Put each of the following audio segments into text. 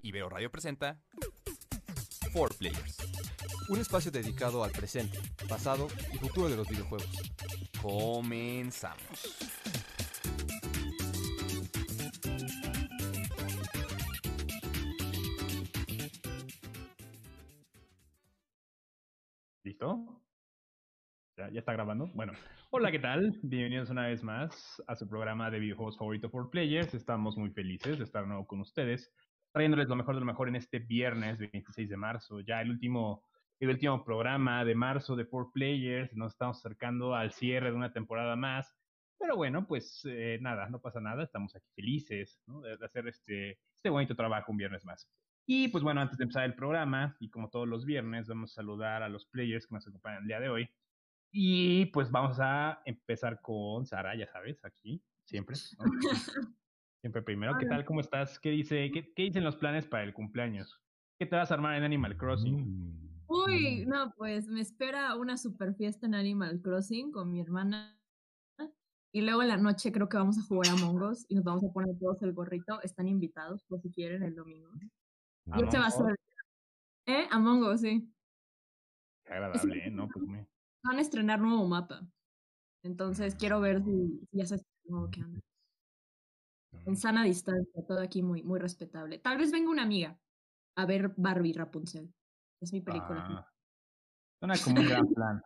Video Radio presenta 4 Players, un espacio dedicado al presente, pasado y futuro de los videojuegos. Comenzamos. ¿Listo? ¿Ya, ¿Ya está grabando? Bueno, hola, ¿qué tal? Bienvenidos una vez más a su programa de videojuegos favorito for players. Estamos muy felices de estar de nuevo con ustedes, trayéndoles lo mejor de lo mejor en este viernes 26 de marzo, ya el último, el último programa de marzo de For Players. Nos estamos acercando al cierre de una temporada más. Pero bueno, pues eh, nada, no pasa nada, estamos aquí felices ¿no? de, de hacer este, este bonito trabajo un viernes más. Y pues bueno, antes de empezar el programa, y como todos los viernes, vamos a saludar a los players que nos acompañan el día de hoy. Y pues vamos a empezar con Sara, ya sabes, aquí, siempre. ¿no? siempre primero. ¿Qué tal? ¿Cómo estás? ¿Qué, dice, qué, ¿Qué dicen los planes para el cumpleaños? ¿Qué te vas a armar en Animal Crossing? Mm, Uy, no, pues me espera una super fiesta en Animal Crossing con mi hermana. Y luego en la noche creo que vamos a jugar a Mongos y nos vamos a poner todos el gorrito. Están invitados por si quieren el domingo. Y este va a ser. ¿Eh? Among Us, sí. Qué agradable, ¿eh? ¿no? Pues me... Van a estrenar nuevo mapa. Entonces quiero ver si, si ya se estrenó qué onda. En sana distancia, todo aquí muy, muy respetable. Tal vez venga una amiga a ver Barbie Rapunzel. Es mi película. Ah, suena como un gran plan.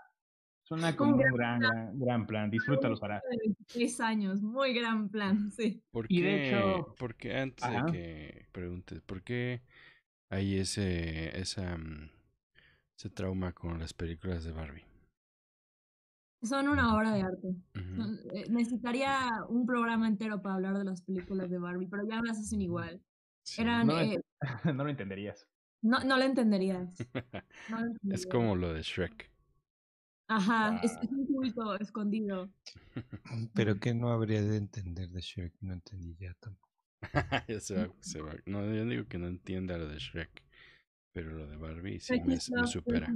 Suena como un gran gran, gran, gran plan. Disfrútalo, Sara. 10 años, muy gran plan, sí. ¿Por Y de hecho- por qué antes Ajá. de que preguntes, por qué hay ese, esa, mm, ese trauma con las películas de Barbie? Son una obra de arte. Eh, necesitaría un programa entero para hablar de las películas de Barbie, pero ya las hacen igual. Sí. Eran, No, eh, no lo entenderías. no, no lo entenderías. no lo es como lo de Shrek. Ajá, es, Ah. es un culto escondido. Pero que no habría de entender de Shrek, no entendí ya tampoco. Ya se va, se va. No, yo digo que no entienda lo de Shrek, pero lo de Barbie sí me, supera.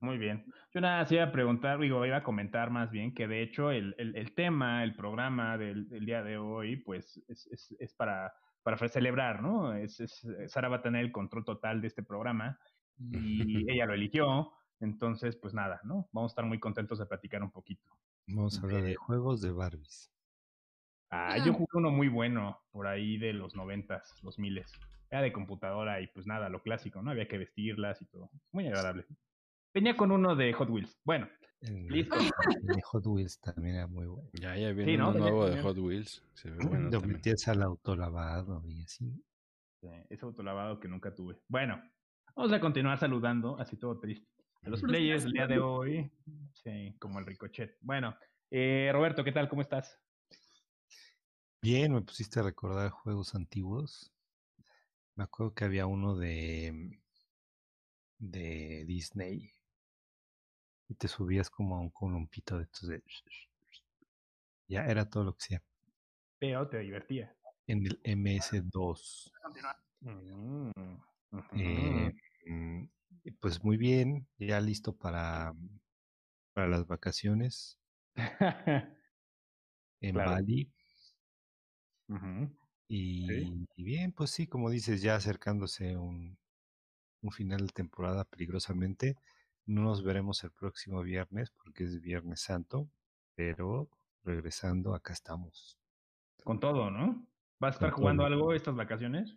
Muy bien. Yo nada, sí iba a preguntar, digo, iba a comentar más bien que de hecho el, el, el tema, el programa del, del día de hoy, pues es, es, es para, para celebrar, ¿no? Es, es, Sara va a tener el control total de este programa y ella lo eligió. Entonces, pues nada, ¿no? Vamos a estar muy contentos de platicar un poquito. Vamos a hablar de juegos de Barbies. Ah, yo jugué uno muy bueno por ahí de los noventas, los miles. Era de computadora y pues nada, lo clásico, ¿no? Había que vestirlas y todo. Muy agradable. Venía con uno de Hot Wheels. Bueno, El, Listo. el de Hot Wheels también era muy bueno. Ya, ya viene ¿no? uno nuevo de. Hot Wheels. Se ve bueno Lo también. metías al autolavado y así. eh, ese autolavado que nunca tuve. Bueno, vamos a continuar saludando, así todo triste. A los players del día de hoy, sí, como el ricochet. Bueno, eh, Roberto, ¿qué tal? ¿Cómo estás? Bien, me pusiste a recordar juegos antiguos. Me acuerdo que había uno de de Disney y te subías como a un columpito de estos de ya era todo lo que sea Pero te divertía. en el MS2. Mm. Eh, mm, pues muy bien, ya listo para, para las vacaciones en Claro. Bali. Y, y bien, pues sí, como dices, ya acercándose un, un final de temporada peligrosamente. No nos veremos el próximo viernes porque es Viernes Santo, pero regresando, acá estamos. Con todo, ¿no? ¿Vas a estar Con jugando todo. algo estas vacaciones?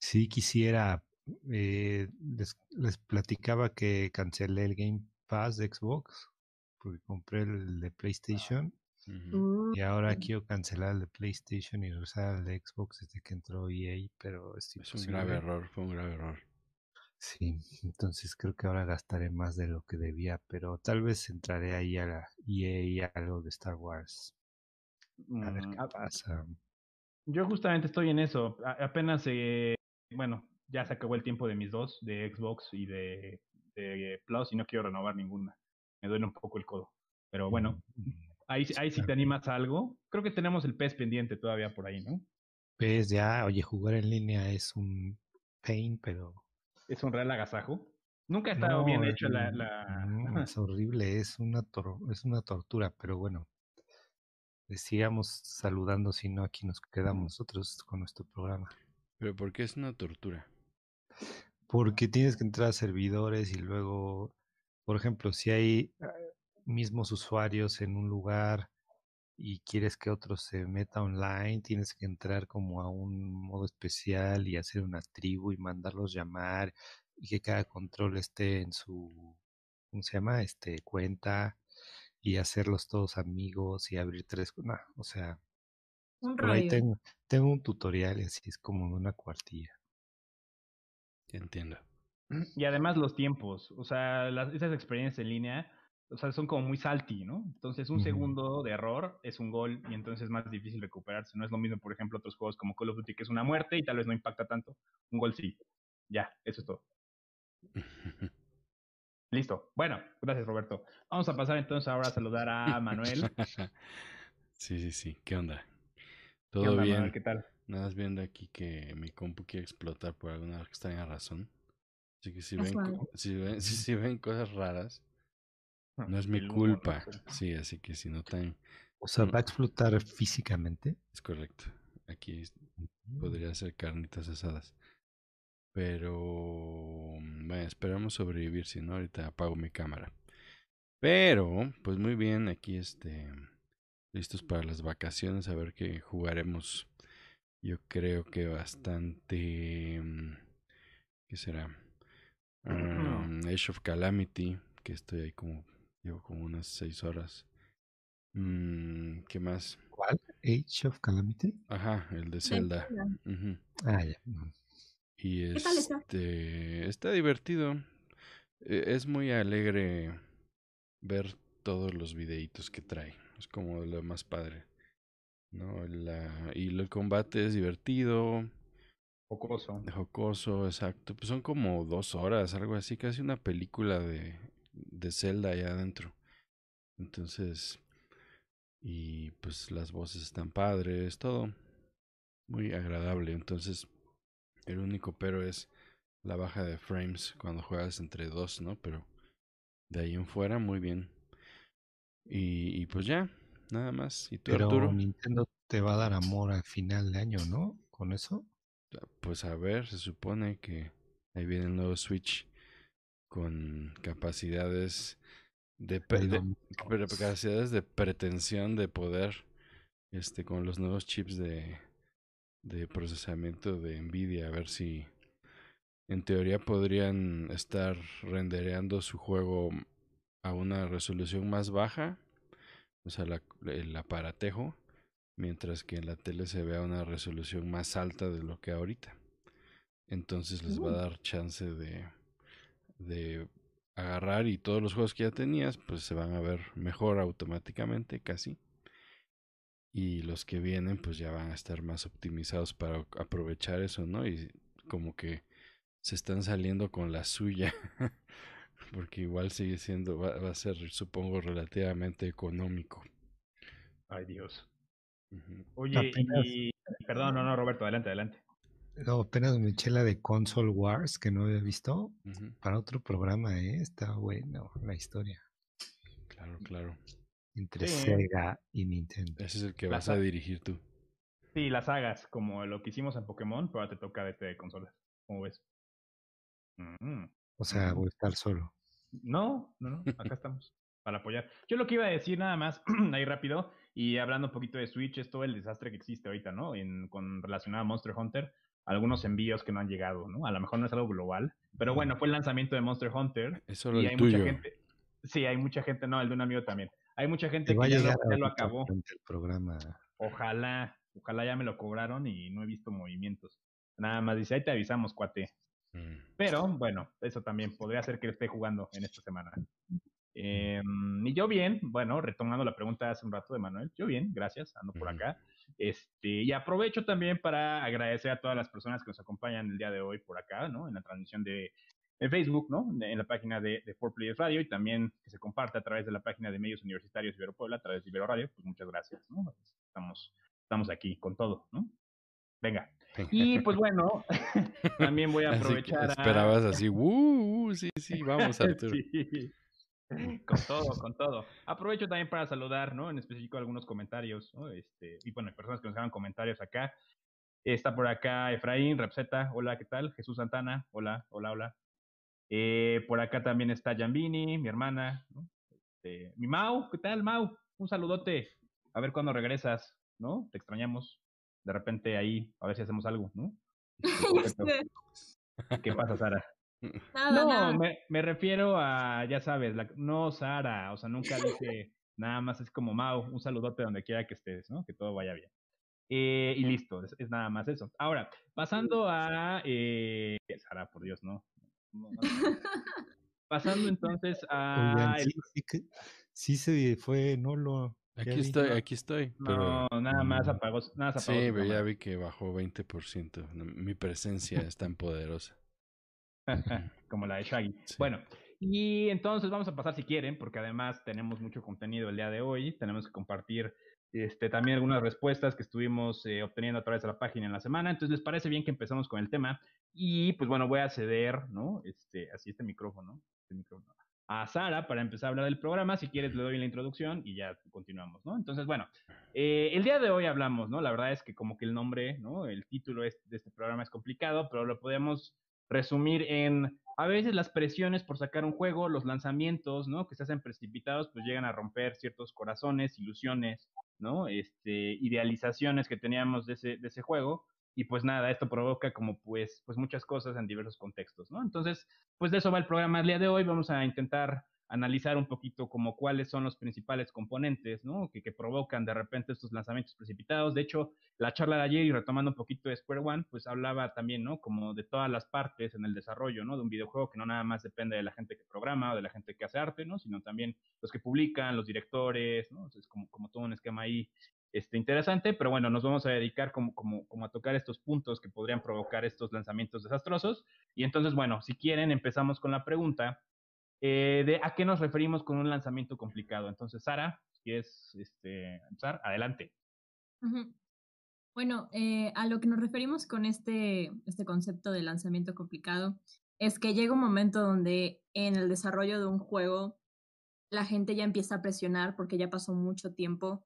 Sí quisiera, eh, les, les platicaba que cancelé el Game Pass de Xbox porque compré el de PlayStation y ahora Mm. quiero cancelar el de PlayStation y regresar al de Xbox desde que entró EA, pero es Es un grave error, fue un grave error. Sí, entonces creo que ahora gastaré más de lo que debía, pero tal vez entraré ahí a la EA y a algo de Star Wars. A ver Mm, qué pasa. Yo justamente estoy en eso. A- apenas, eh, bueno, ya se acabó el tiempo de mis dos, de Xbox y de, de Plus, y no quiero renovar ninguna. Me duele un poco el codo. Pero bueno, ahí, sí- ahí sí te animas a algo. Creo que tenemos el PES pendiente todavía por ahí, ¿no? Pues ya, oye, jugar en línea es un pain, pero Es un real agasajo. Nunca ha estado bien hecho la... la... no, es horrible, es una tor- es una tortura, pero bueno. eh, sigamos saludando, si no aquí nos quedamos nosotros con nuestro programa. Pero ¿por qué es una tortura? Porque tienes que entrar a servidores y luego, por ejemplo, si hay ah, mismos usuarios en un lugar y quieres que otro se meta online, tienes que entrar como a un modo especial y hacer una tribu y mandarlos llamar y que cada control esté en su, ¿cómo se llama? Este, cuenta y hacerlos todos amigos y abrir tres, no, o sea, Un por ahí tengo, tengo un tutorial y así es como una cuartilla. Entiendo. Y además los tiempos, o sea, las, esas experiencias en línea, o sea, son como muy salty, ¿no? Entonces un segundo de error es un gol y entonces es más difícil recuperarse. No es lo mismo, por ejemplo, otros juegos como Call of Duty, que es una muerte y tal vez no impacta tanto. Un gol sí. Ya, eso es todo. Listo. Bueno, gracias Roberto. Vamos a pasar entonces ahora a saludar a Manuel. sí, sí, sí. ¿Qué onda? ¿Qué Todo onda, bien. Manuel? ¿Qué tal? Nada más viendo aquí que mi compu quiere explotar por alguna extraña razón. Así que si ven, si ven, si, si ven cosas raras, no es mi ¿no? culpa. Sí, así que si notan, O sea, Mm. ¿va a explotar físicamente? es correcto. Aquí Mm. podría ser carnitas asadas. Pero mm, bueno, esperamos sobrevivir, si no ahorita apago mi cámara. Pero, pues muy bien, aquí este listos para las vacaciones, a ver qué jugaremos. Yo creo que bastante mm, ¿qué será? Um, Age of Calamity, que estoy ahí como llevo como unas seis horas. Mm, ¿Qué más? ¿Cuál? Age of Calamity. Ajá, el de De Zelda. Ujú. Ah, ya. Y ¿Qué tal está? este está divertido. E- Es muy alegre ver todos los videitos que trae. Es como lo más padre. ¿No? La, y el combate es divertido, Jocoso. jocoso, exacto. Pues son como dos horas, algo así, casi una película de, de Zelda allá adentro. Entonces, y pues las voces están padres, todo muy agradable. Entonces, el único pero es la baja de frames cuando juegas entre dos, ¿no? Pero de ahí en fuera, muy bien. Y, y pues ya, nada más. ¿Y tú, Pero Arturo? Nintendo te va a dar amor al final de año, ¿no? Con eso. Pues a ver, se supone que ahí viene el nuevo Switch con capacidades de, capacidades de pretensión de poder este con los nuevos chips de, de procesamiento de Nvidia a ver si en teoría podrían estar rendereando su juego a una resolución más baja o sea la- el aparatejo mientras que en la tele se vea una resolución más alta de lo que ahorita entonces les va a Uh. dar chance de de agarrar y todos los juegos que ya tenías pues se van a ver mejor automáticamente casi y los que vienen pues ya van a estar más optimizados para aprovechar eso, ¿no? Y como que se están saliendo con la suya porque igual sigue siendo va, va a ser supongo relativamente económico. Ay, Dios. Oye, y... Perdón, no, no, Roberto, adelante, adelante. No, apenas me eché la de Console Wars que no había visto para otro programa, ¿eh? Está bueno la historia Claro, claro. entre Sí. Sega y Nintendo. Ese es el que La vas a dirigir tú. Sí, las sagas, como lo que hicimos en Pokémon, pero ahora te toca de este de consolas. ¿Cómo ves? Mm. O sea, voy a estar solo. No, no, no, acá estamos para apoyar. Yo lo que iba a decir nada más, ahí rápido, y hablando un poquito de Switch, es todo el desastre que existe ahorita, ¿no? En, con relacionado a Monster Hunter, algunos envíos que no han llegado, ¿no? A lo mejor no es algo global, pero bueno, fue el lanzamiento de Monster Hunter Es solo y el hay tuyo. mucha gente. Sí, hay mucha gente, no, el de un amigo también. Hay mucha Te gente que ya lo, ya acabó. durante el programa. Ojalá, ojalá ya me lo cobraron y no he visto movimientos. Nada más dice, ahí te avisamos, cuate. Mm. Pero bueno, eso también podría ser que esté jugando en esta semana. Eh, y yo bien, bueno, retomando la pregunta hace un rato de Manuel, yo bien, gracias, ando por acá. Este, y aprovecho también para agradecer a todas las personas que nos acompañan el día de hoy por acá, ¿no? En la transmisión de, de Facebook, ¿no? De- en la página de, de 4Players Radio y también que se comparte a través de la página de Medios Universitarios Ibero Puebla, a través de Ibero Radio, pues muchas gracias, ¿no? Estamos, estamos aquí con todo, ¿no? Venga. Y pues bueno, también voy a Así aprovechar a... esperabas así, "Uh, uh, sí, sí, vamos Arturo. Sí. con todo, con todo. Aprovecho también para saludar, ¿no? En específico algunos comentarios, ¿no? Este, y bueno, personas que nos hagan comentarios acá. Está por acá Efraín, Repseta, hola, ¿qué tal? Jesús Santana, hola, hola, hola. Eh, por acá también está Jambini, mi hermana, ¿no? Este, mi Mau, ¿qué tal, Mau? Un saludote. A ver cuándo regresas, ¿no? Te extrañamos. De repente ahí, a ver si hacemos algo, ¿no? Este, ¿Qué pasa, Sara? Nada, no, nada. Me, me refiero a, ya sabes, la, no Sara, o sea, nunca dije nada más, es como Mau, un saludote donde quiera que estés, ¿no? Que todo vaya bien. Eh, y listo, es, es, nada más eso. Ahora, pasando a... Eh, Sara, por Dios, no. no, no. Pasando entonces a... Oigan, el- sí, sí, que- sí se fue, no lo... Aquí estoy, aquí estoy. No, Pero, nada más Mm. apagó, nada más sí, apagó pero ya vi que bajó 20%. No, Mi presencia es tan poderosa. como la de Shaggy. Sí. Bueno, y entonces vamos a pasar si quieren, porque además tenemos mucho contenido el día de hoy. Tenemos que compartir este, también algunas respuestas que estuvimos eh, obteniendo a través de la página en la semana. Entonces, ¿les parece bien que empezamos con el tema? Y pues bueno, voy a ceder, ¿no? Este, así este micrófono, este micrófono a Sara para empezar a hablar del programa. Si quieres, le doy la introducción y ya continuamos, ¿no? Entonces, bueno, eh, el día de hoy hablamos, ¿no? La verdad es que como que el nombre, ¿no? El título es- de este programa es complicado, pero lo podemos resumir en a veces las presiones por sacar un juego, los lanzamientos, ¿no? Que se hacen precipitados, pues llegan a romper ciertos corazones, ilusiones, ¿no? Este, idealizaciones que teníamos de ese, de ese juego. Y pues nada, esto provoca como pues, pues muchas cosas en diversos contextos, ¿no? Entonces, pues de eso va el programa el día de hoy. Vamos a intentar analizar un poquito como cuáles son los principales componentes, ¿no? Que, provocan de repente estos lanzamientos precipitados. De hecho, la charla de ayer y retomando un poquito de Square One, pues hablaba también, ¿no? Como de todas las partes en el desarrollo, ¿no? De un videojuego que no nada más depende de la gente que programa o de la gente que hace arte, ¿no? Sino también los que publican, los directores, ¿no? Es como, como todo un esquema ahí este, interesante, pero bueno, nos vamos a dedicar como, como, como a tocar estos puntos que podrían provocar estos lanzamientos desastrosos. Y entonces, bueno, si quieren, empezamos con la pregunta eh, de a qué nos referimos con un lanzamiento complicado. Entonces, Sara, si quieres este, adelante. Bueno, eh, a lo que nos referimos con este, este concepto de lanzamiento complicado es que llega un momento donde en el desarrollo de un juego la gente ya empieza a presionar porque ya pasó mucho tiempo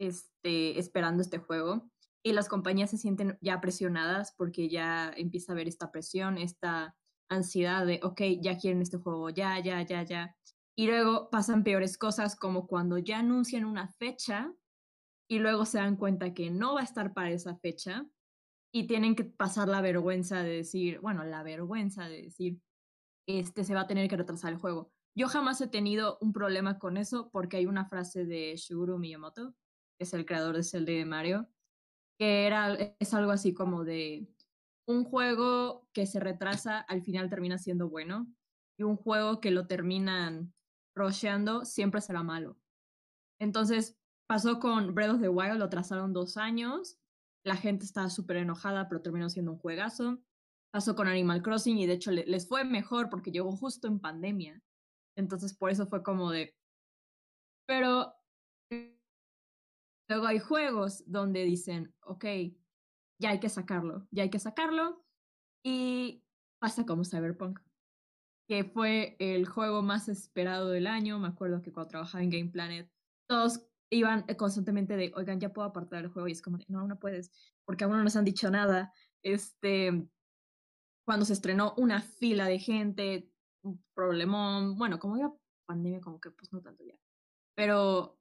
este, esperando este juego y las compañías se sienten ya presionadas porque ya empieza a haber esta presión, esta ansiedad de, ok, ya quieren este juego, ya, ya, ya, ya. Y luego pasan peores cosas como cuando ya anuncian una fecha y luego se dan cuenta que no va a estar para esa fecha y tienen que pasar la vergüenza de decir, bueno, la vergüenza de decir, este se va a tener que retrasar el juego. Yo jamás he tenido un problema con eso porque hay una frase de Shigeru Miyamoto, que es el creador de Zelda de Mario, que era, es algo así como de un juego que se retrasa al final termina siendo bueno y un juego que lo terminan rusheando siempre será malo. Entonces, pasó con Breath of the Wild, lo trazaron dos años, la gente estaba súper enojada, pero terminó siendo un juegazo. Pasó con Animal Crossing y de hecho le, les fue mejor porque llegó justo en pandemia. Entonces, por eso fue como de... Pero luego hay juegos donde dicen, ok, ya hay que sacarlo, ya hay que sacarlo. Y pasa como Cyberpunk, que fue el juego más esperado del año. Me acuerdo que cuando trabajaba en Game Planet, todos iban constantemente de, oigan, ya puedo apartar el juego. Y es como de, no, no puedes, porque aún no nos han dicho nada. Este, cuando se estrenó una fila de gente, un problemón, bueno, como ya pandemia, como que pues no tanto ya. Pero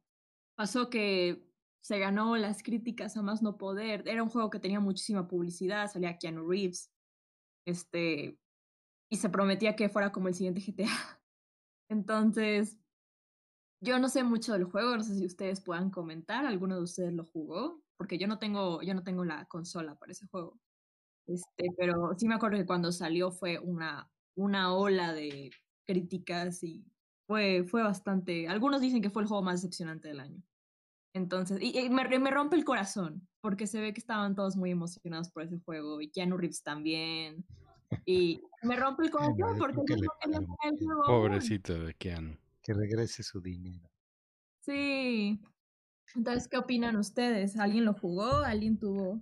pasó que se ganó las críticas a más no poder. Era un juego que tenía muchísima publicidad, salía Keanu Reeves, este, y se prometía que fuera como el siguiente GTA. Entonces, yo no sé mucho del juego, no sé si ustedes puedan comentar, ¿alguno de ustedes lo jugó? Porque yo no tengo, yo no tengo la consola para ese juego. Este, pero sí me acuerdo que cuando salió fue una, una ola de críticas y fue, fue bastante. Algunos dicen que fue el juego más decepcionante del año. Entonces, y, y me, me, rompe el corazón, porque se ve que estaban todos muy emocionados por ese juego, y Keanu Reeves también. Y me rompe el corazón porque yo le no quería el bien. juego. Pobrecito de Keanu. Que regrese su dinero. Sí. Entonces, ¿qué opinan ustedes? ¿Alguien lo jugó? ¿Alguien tuvo?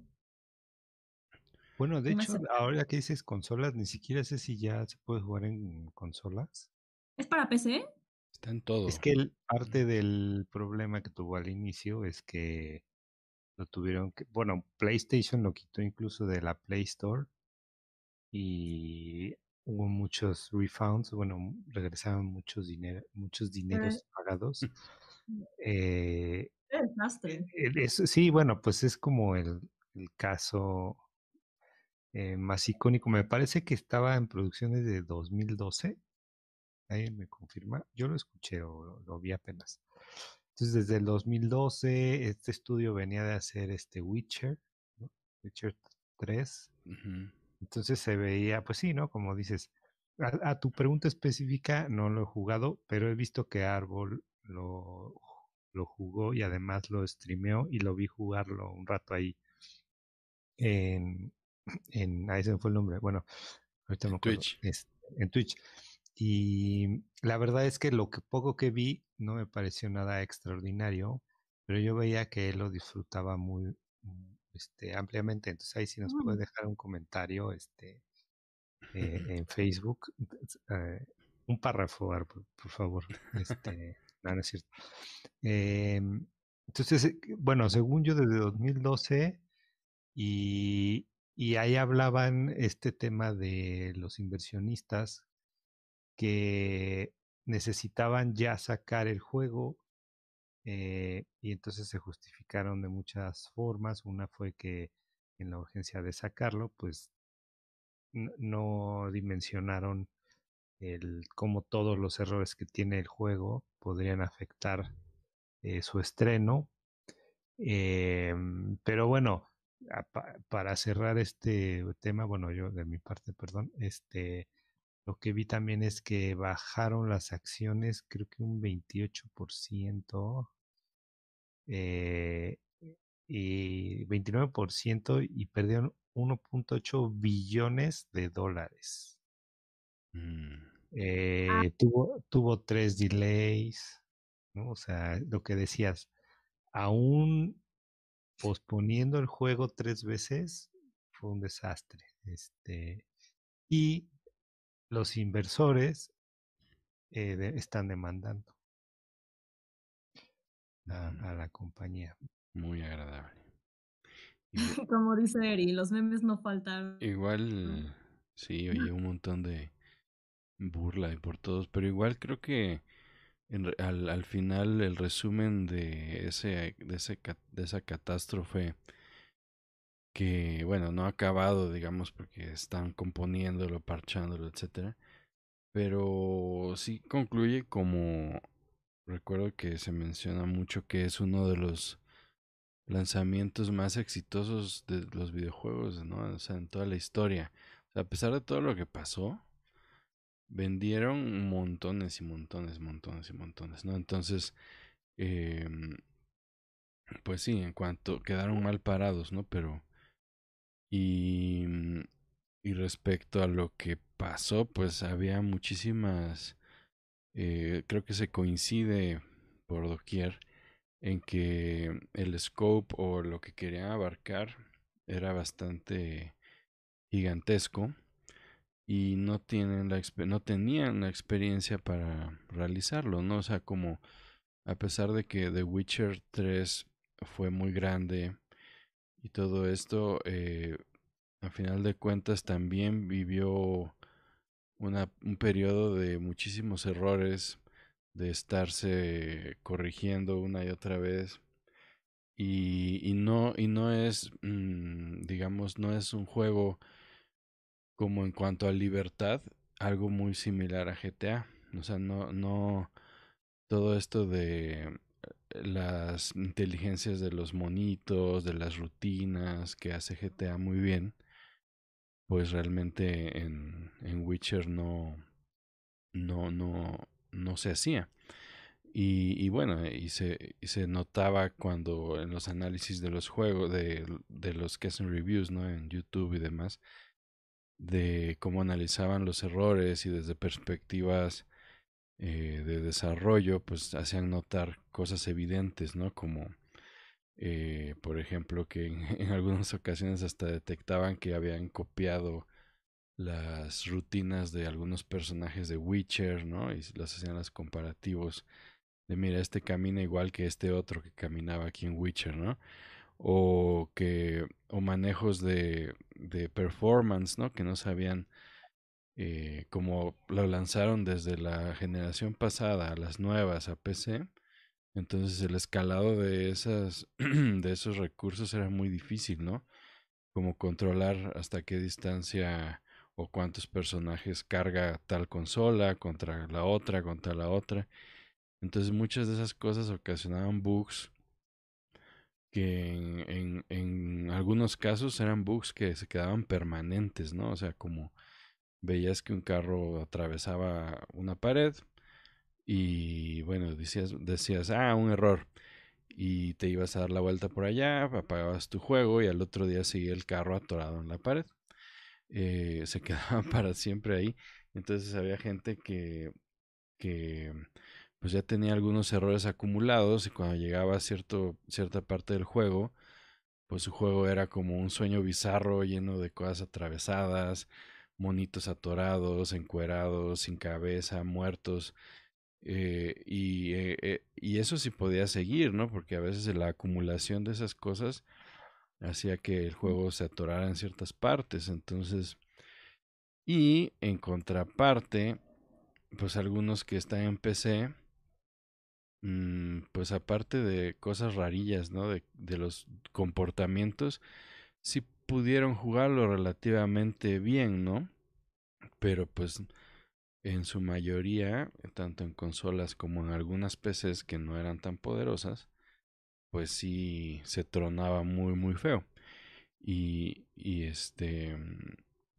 Bueno, de hecho, ahora que dices consolas, ni siquiera sé si ya se puede jugar en consolas. ¿Es para PC? Está en todo. Es que el, parte del problema que tuvo al inicio es que lo tuvieron que, bueno, PlayStation lo quitó incluso de la Play Store y hubo muchos refunds, bueno, regresaban muchos dinero, muchos dineros pagados. Eh, desastre. el- es- sí, bueno, pues es como el, el caso eh, más icónico. Me parece que estaba en producciones de 2012. ¿Alguien me confirma? Yo lo escuché o lo, vi apenas. Entonces, desde el 2012, este estudio venía de hacer este Witcher, ¿no? Witcher 3. Ujú. Entonces se veía, pues sí, ¿no? Como dices, a, a tu pregunta específica no lo he jugado, pero he visto que Árbol lo, lo jugó y además lo streameó y lo vi jugarlo un rato ahí en, en ahí se me fue el nombre, bueno, ahorita me En acuerdo, Twitch. es- en Twitch. Y la verdad es que lo que poco que vi no me pareció nada extraordinario, pero yo veía que él lo disfrutaba muy mm, este, ampliamente. Entonces ahí sí nos puede Mm. dejar un comentario este, eh, en Facebook. eh, un párrafo, por favor. Este, no, no es cierto. Em, entonces, eh, bueno, según yo, desde 2012 y, y ahí hablaban este tema de los inversionistas que necesitaban ya sacar el juego eh, y entonces se justificaron de muchas formas. Una fue que en la urgencia de sacarlo, pues no dimensionaron el cómo todos los errores que tiene el juego podrían afectar eh, su estreno. Em, pero bueno, para cerrar este tema, bueno, yo de mi parte, perdón, este, lo que vi también es que bajaron las acciones, creo que un 28%, eh, y 29% y perdieron 1.8 billones de dólares. Mm, Eh, tuvo, tuvo tres delays, ¿no? O sea, lo que decías, aún posponiendo el juego tres veces, fue un desastre. Este, y los inversores eh, de- están demandando a, mm, a la compañía. muy agradable. Igu- Como dice Eri, los memes no faltan. Igual, sí, oye, un montón de burla y por todos, pero igual creo que en re- al, al final el resumen de ese, de ese de esa catástrofe que, bueno, no ha acabado, digamos, porque están componiéndolo, parchándolo, etcétera, pero sí concluye como recuerdo que se menciona mucho que es uno de los lanzamientos más exitosos de los videojuegos, ¿no? O sea, en toda la historia. A pesar de todo lo que pasó, vendieron montones y montones, montones y montones, ¿no? Entonces, em, pues sí, en cuanto quedaron mal parados, ¿no? Pero, y, mm, y respecto a lo que pasó, pues había muchísimas, eh, creo que se coincide por doquier en que el scope o lo que querían abarcar era bastante gigantesco y no tienen la no tenían la experiencia para realizarlo, ¿no? O sea, como a pesar de que The Witcher 3 fue muy grande y todo esto, eh, a final de cuentas también vivió una, un periodo de muchísimos errores, de estarse corrigiendo una y otra vez. Y, y no, y no es, mm, digamos, no es un juego como en cuanto a libertad, algo muy similar a GTA. O sea, no, no, todo esto de las inteligencias de los monitos, de las rutinas que hace GTA muy bien, pues realmente en, en Witcher no, no, no, no se hacía. Y, bueno, y se, y se notaba cuando en los análisis de los juegos, de, de los que hacen reviews, ¿no? En YouTube y demás, de cómo analizaban los errores y desde perspectivas eh, de desarrollo, pues hacían notar cosas evidentes, ¿no? Como, eh, por ejemplo, que en, en algunas ocasiones hasta detectaban que habían copiado las rutinas de algunos personajes de Witcher, ¿no? Y las hacían los comparativos de mira, este camina igual que este otro que caminaba aquí en Witcher, ¿no? O que, o manejos de, de performance, ¿no? Que no sabían eh, como lo lanzaron desde la generación pasada a las nuevas a PC, entonces el escalado de esas de esos recursos era muy difícil, ¿no? Como controlar hasta qué distancia o cuántos personajes carga tal consola contra la otra, contra la otra. Entonces muchas de esas cosas ocasionaban bugs que en, en, en, algunos casos eran bugs que se quedaban permanentes, ¿no? O sea, como veías que un carro atravesaba una pared y bueno, decías, decías, ah, un error. Y te ibas a dar la vuelta por allá, apagabas tu juego y al otro día seguía el carro atorado en la pared. Eh, se quedaban para siempre ahí. Entonces había gente que, que pues ya tenía algunos errores acumulados y cuando llegaba a cierto, cierta parte del juego, pues su juego era como un sueño bizarro lleno de cosas atravesadas, monitos atorados, encuerados, sin cabeza, muertos. Eh, y, eh, eh, y, eso sí podía seguir, ¿no? Porque a veces la acumulación de esas cosas hacía que el juego se atorara en ciertas partes. Entonces, y en contraparte, pues algunos que están en PC, mmm, pues aparte de cosas rarillas, ¿no? De, de los comportamientos, sí pudieron jugarlo relativamente bien, ¿no? Pero pues en su mayoría, tanto en consolas como en algunas PCs que no eran tan poderosas, pues sí se tronaba muy muy feo. Y, y este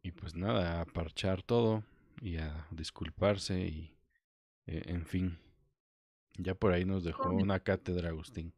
y pues nada, a parchar todo y a disculparse y eh, en fin. Ya por ahí nos dejó una cátedra Agustín.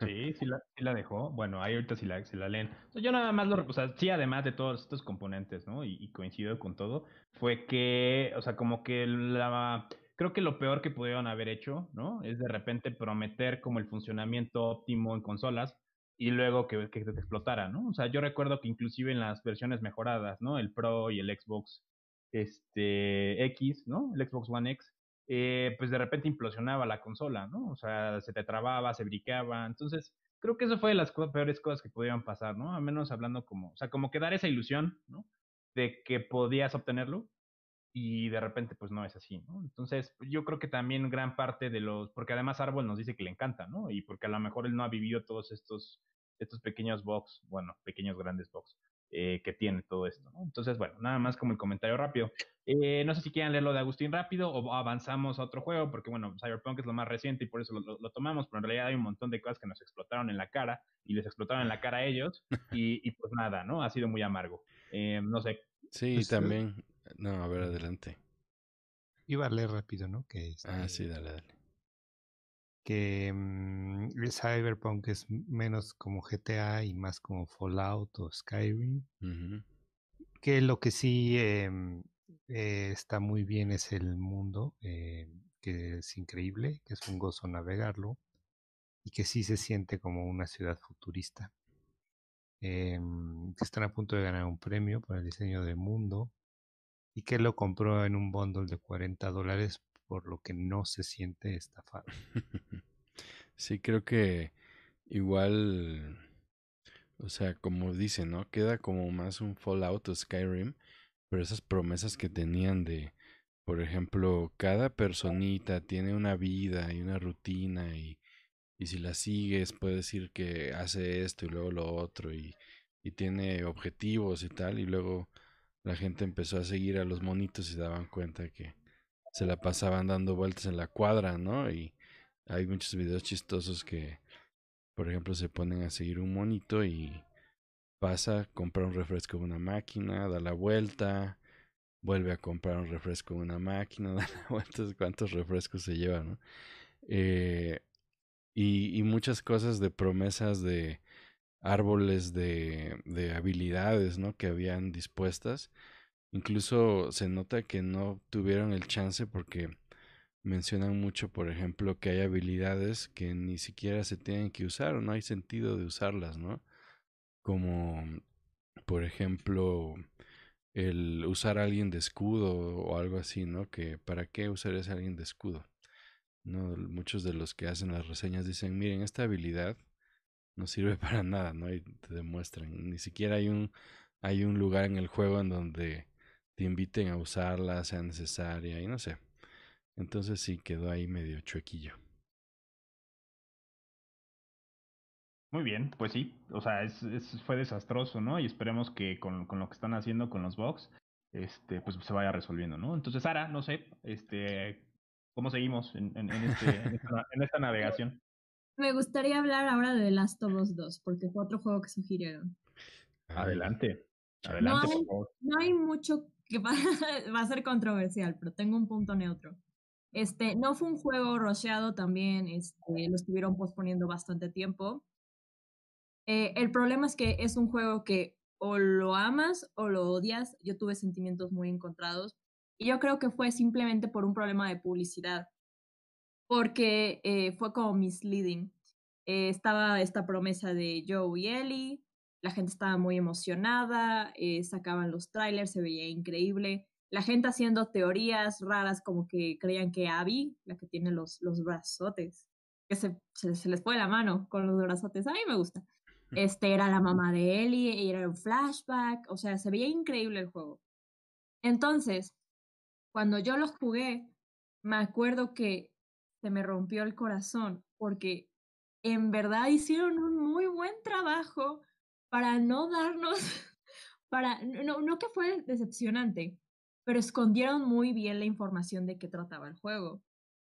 Sí, sí la, dejó. Bueno, ahí ahorita sí la, si la leen. yo nada más lo, o sea, sí, además de todos estos componentes, ¿no? Y, y, coincido con todo, fue que, o sea, como que la, creo que lo peor que pudieron haber hecho, ¿no? Es de repente prometer como el funcionamiento óptimo en consolas y luego que, que te explotara, ¿no? O sea, yo recuerdo que inclusive en las versiones mejoradas, ¿no? El Pro y el Xbox este, X, ¿no? El Xbox One X, eh, pues de repente implosionaba la consola, ¿no? O sea, se te trababa, se briqueaba. Entonces, creo que eso fue de las peores cosas que pudieran pasar, ¿no? Al menos hablando como, o sea, como que dar esa ilusión, ¿no? De que podías obtenerlo y de repente pues no es así, ¿no? Entonces, yo creo que también gran parte de los, porque además Árbol nos dice que le encanta, ¿no? Y porque a lo mejor él no ha vivido todos estos, estos pequeños box, bueno, pequeños grandes box, eh, que tiene todo esto. ¿no? Entonces, bueno, nada más como el comentario rápido. Eh, no sé si quieren leerlo de Agustín rápido o avanzamos a otro juego, porque bueno, Cyberpunk es lo más reciente y por eso lo, tomamos, pero en realidad hay un montón de cosas que nos explotaron en la cara y les explotaron en la cara a ellos y, pues nada, ¿no? Ha sido muy amargo. Eh, no sé. Sí, pues, también. No, a ver, adelante. Iba a leer rápido, ¿no? Que Ah, sí, dale, dale que mmm, Cyberpunk es menos como GTA y más como Fallout o Skyrim. Que lo que sí eh, eh, está muy bien es el mundo, eh, que es increíble, que es un gozo navegarlo y que sí se siente como una ciudad futurista. Em, que están a punto de ganar un premio por el diseño del mundo y que lo compró en un bundle de 40 dólares por lo que no se siente estafado. sí, creo que igual, o sea, como dicen, ¿no? Queda como más un Fallout o Skyrim, pero esas promesas que tenían de, por ejemplo, cada personita tiene una vida y una rutina y, y si la sigues puede decir que hace esto y luego lo otro y, y tiene objetivos y tal y luego la gente empezó a seguir a los monitos y daban cuenta que se la pasaban dando vueltas en la cuadra, ¿no? Y hay muchos videos chistosos que, por ejemplo, se ponen a seguir un monito y pasa, compra un refresco en una máquina, da la vuelta, vuelve a comprar un refresco en una máquina, da la vuelta, cuántos refrescos se llevan, ¿no? Eh, y, muchas cosas de promesas de árboles de, de habilidades, ¿no? Que habían dispuestas Incluso se nota que no tuvieron el chance porque mencionan mucho, por ejemplo, que hay habilidades que ni siquiera se tienen que usar o no hay sentido de usarlas, ¿no? Como, por ejemplo, el usar a alguien de escudo o algo así, ¿no? Que para qué usarías a alguien de escudo. No, muchos de los que hacen las reseñas dicen, miren, esta habilidad no sirve para nada, ¿no? Y te demuestran. Ni siquiera hay un, hay un lugar en el juego en donde te inviten a usarla, sea necesaria, y no sé. Entonces sí quedó ahí medio chuequillo. Muy bien, pues sí, o sea, es, es, fue desastroso, ¿no? Y esperemos que con, con, lo que están haciendo con los bugs, este, pues se vaya resolviendo, ¿no? Entonces, Sara, no sé, este, ¿cómo seguimos en, en, en, este, en, esta, en esta navegación? Me gustaría hablar ahora de The Last of Us 2, porque fue otro juego que sugirieron. Adelante. Adelante, no, hay, por favor. no hay mucho que va, va, a ser controversial, pero tengo un punto neutro. Este, no fue un juego rusheado también, este, lo estuvieron posponiendo bastante tiempo. Eh, el problema es que es un juego que o lo amas o lo odias. Yo tuve sentimientos muy encontrados y yo creo que fue simplemente por un problema de publicidad, porque eh, fue como misleading. Eh, estaba esta promesa de Joe y Ellie, la gente estaba muy emocionada, sacaban los trailers, se veía increíble. La gente haciendo teorías raras como que creían que Abby, la que tiene los, los brazotes, que se, se, se les fue la mano con los brazotes, a mí me gusta este era la mamá de Ellie, y era un flashback, o sea, se veía increíble el juego. Entonces, cuando yo lo jugué, me acuerdo que se me rompió el corazón porque en verdad hicieron un muy buen trabajo para no darnos, para, no, no que fue decepcionante, pero escondieron muy bien la información de qué trataba el juego,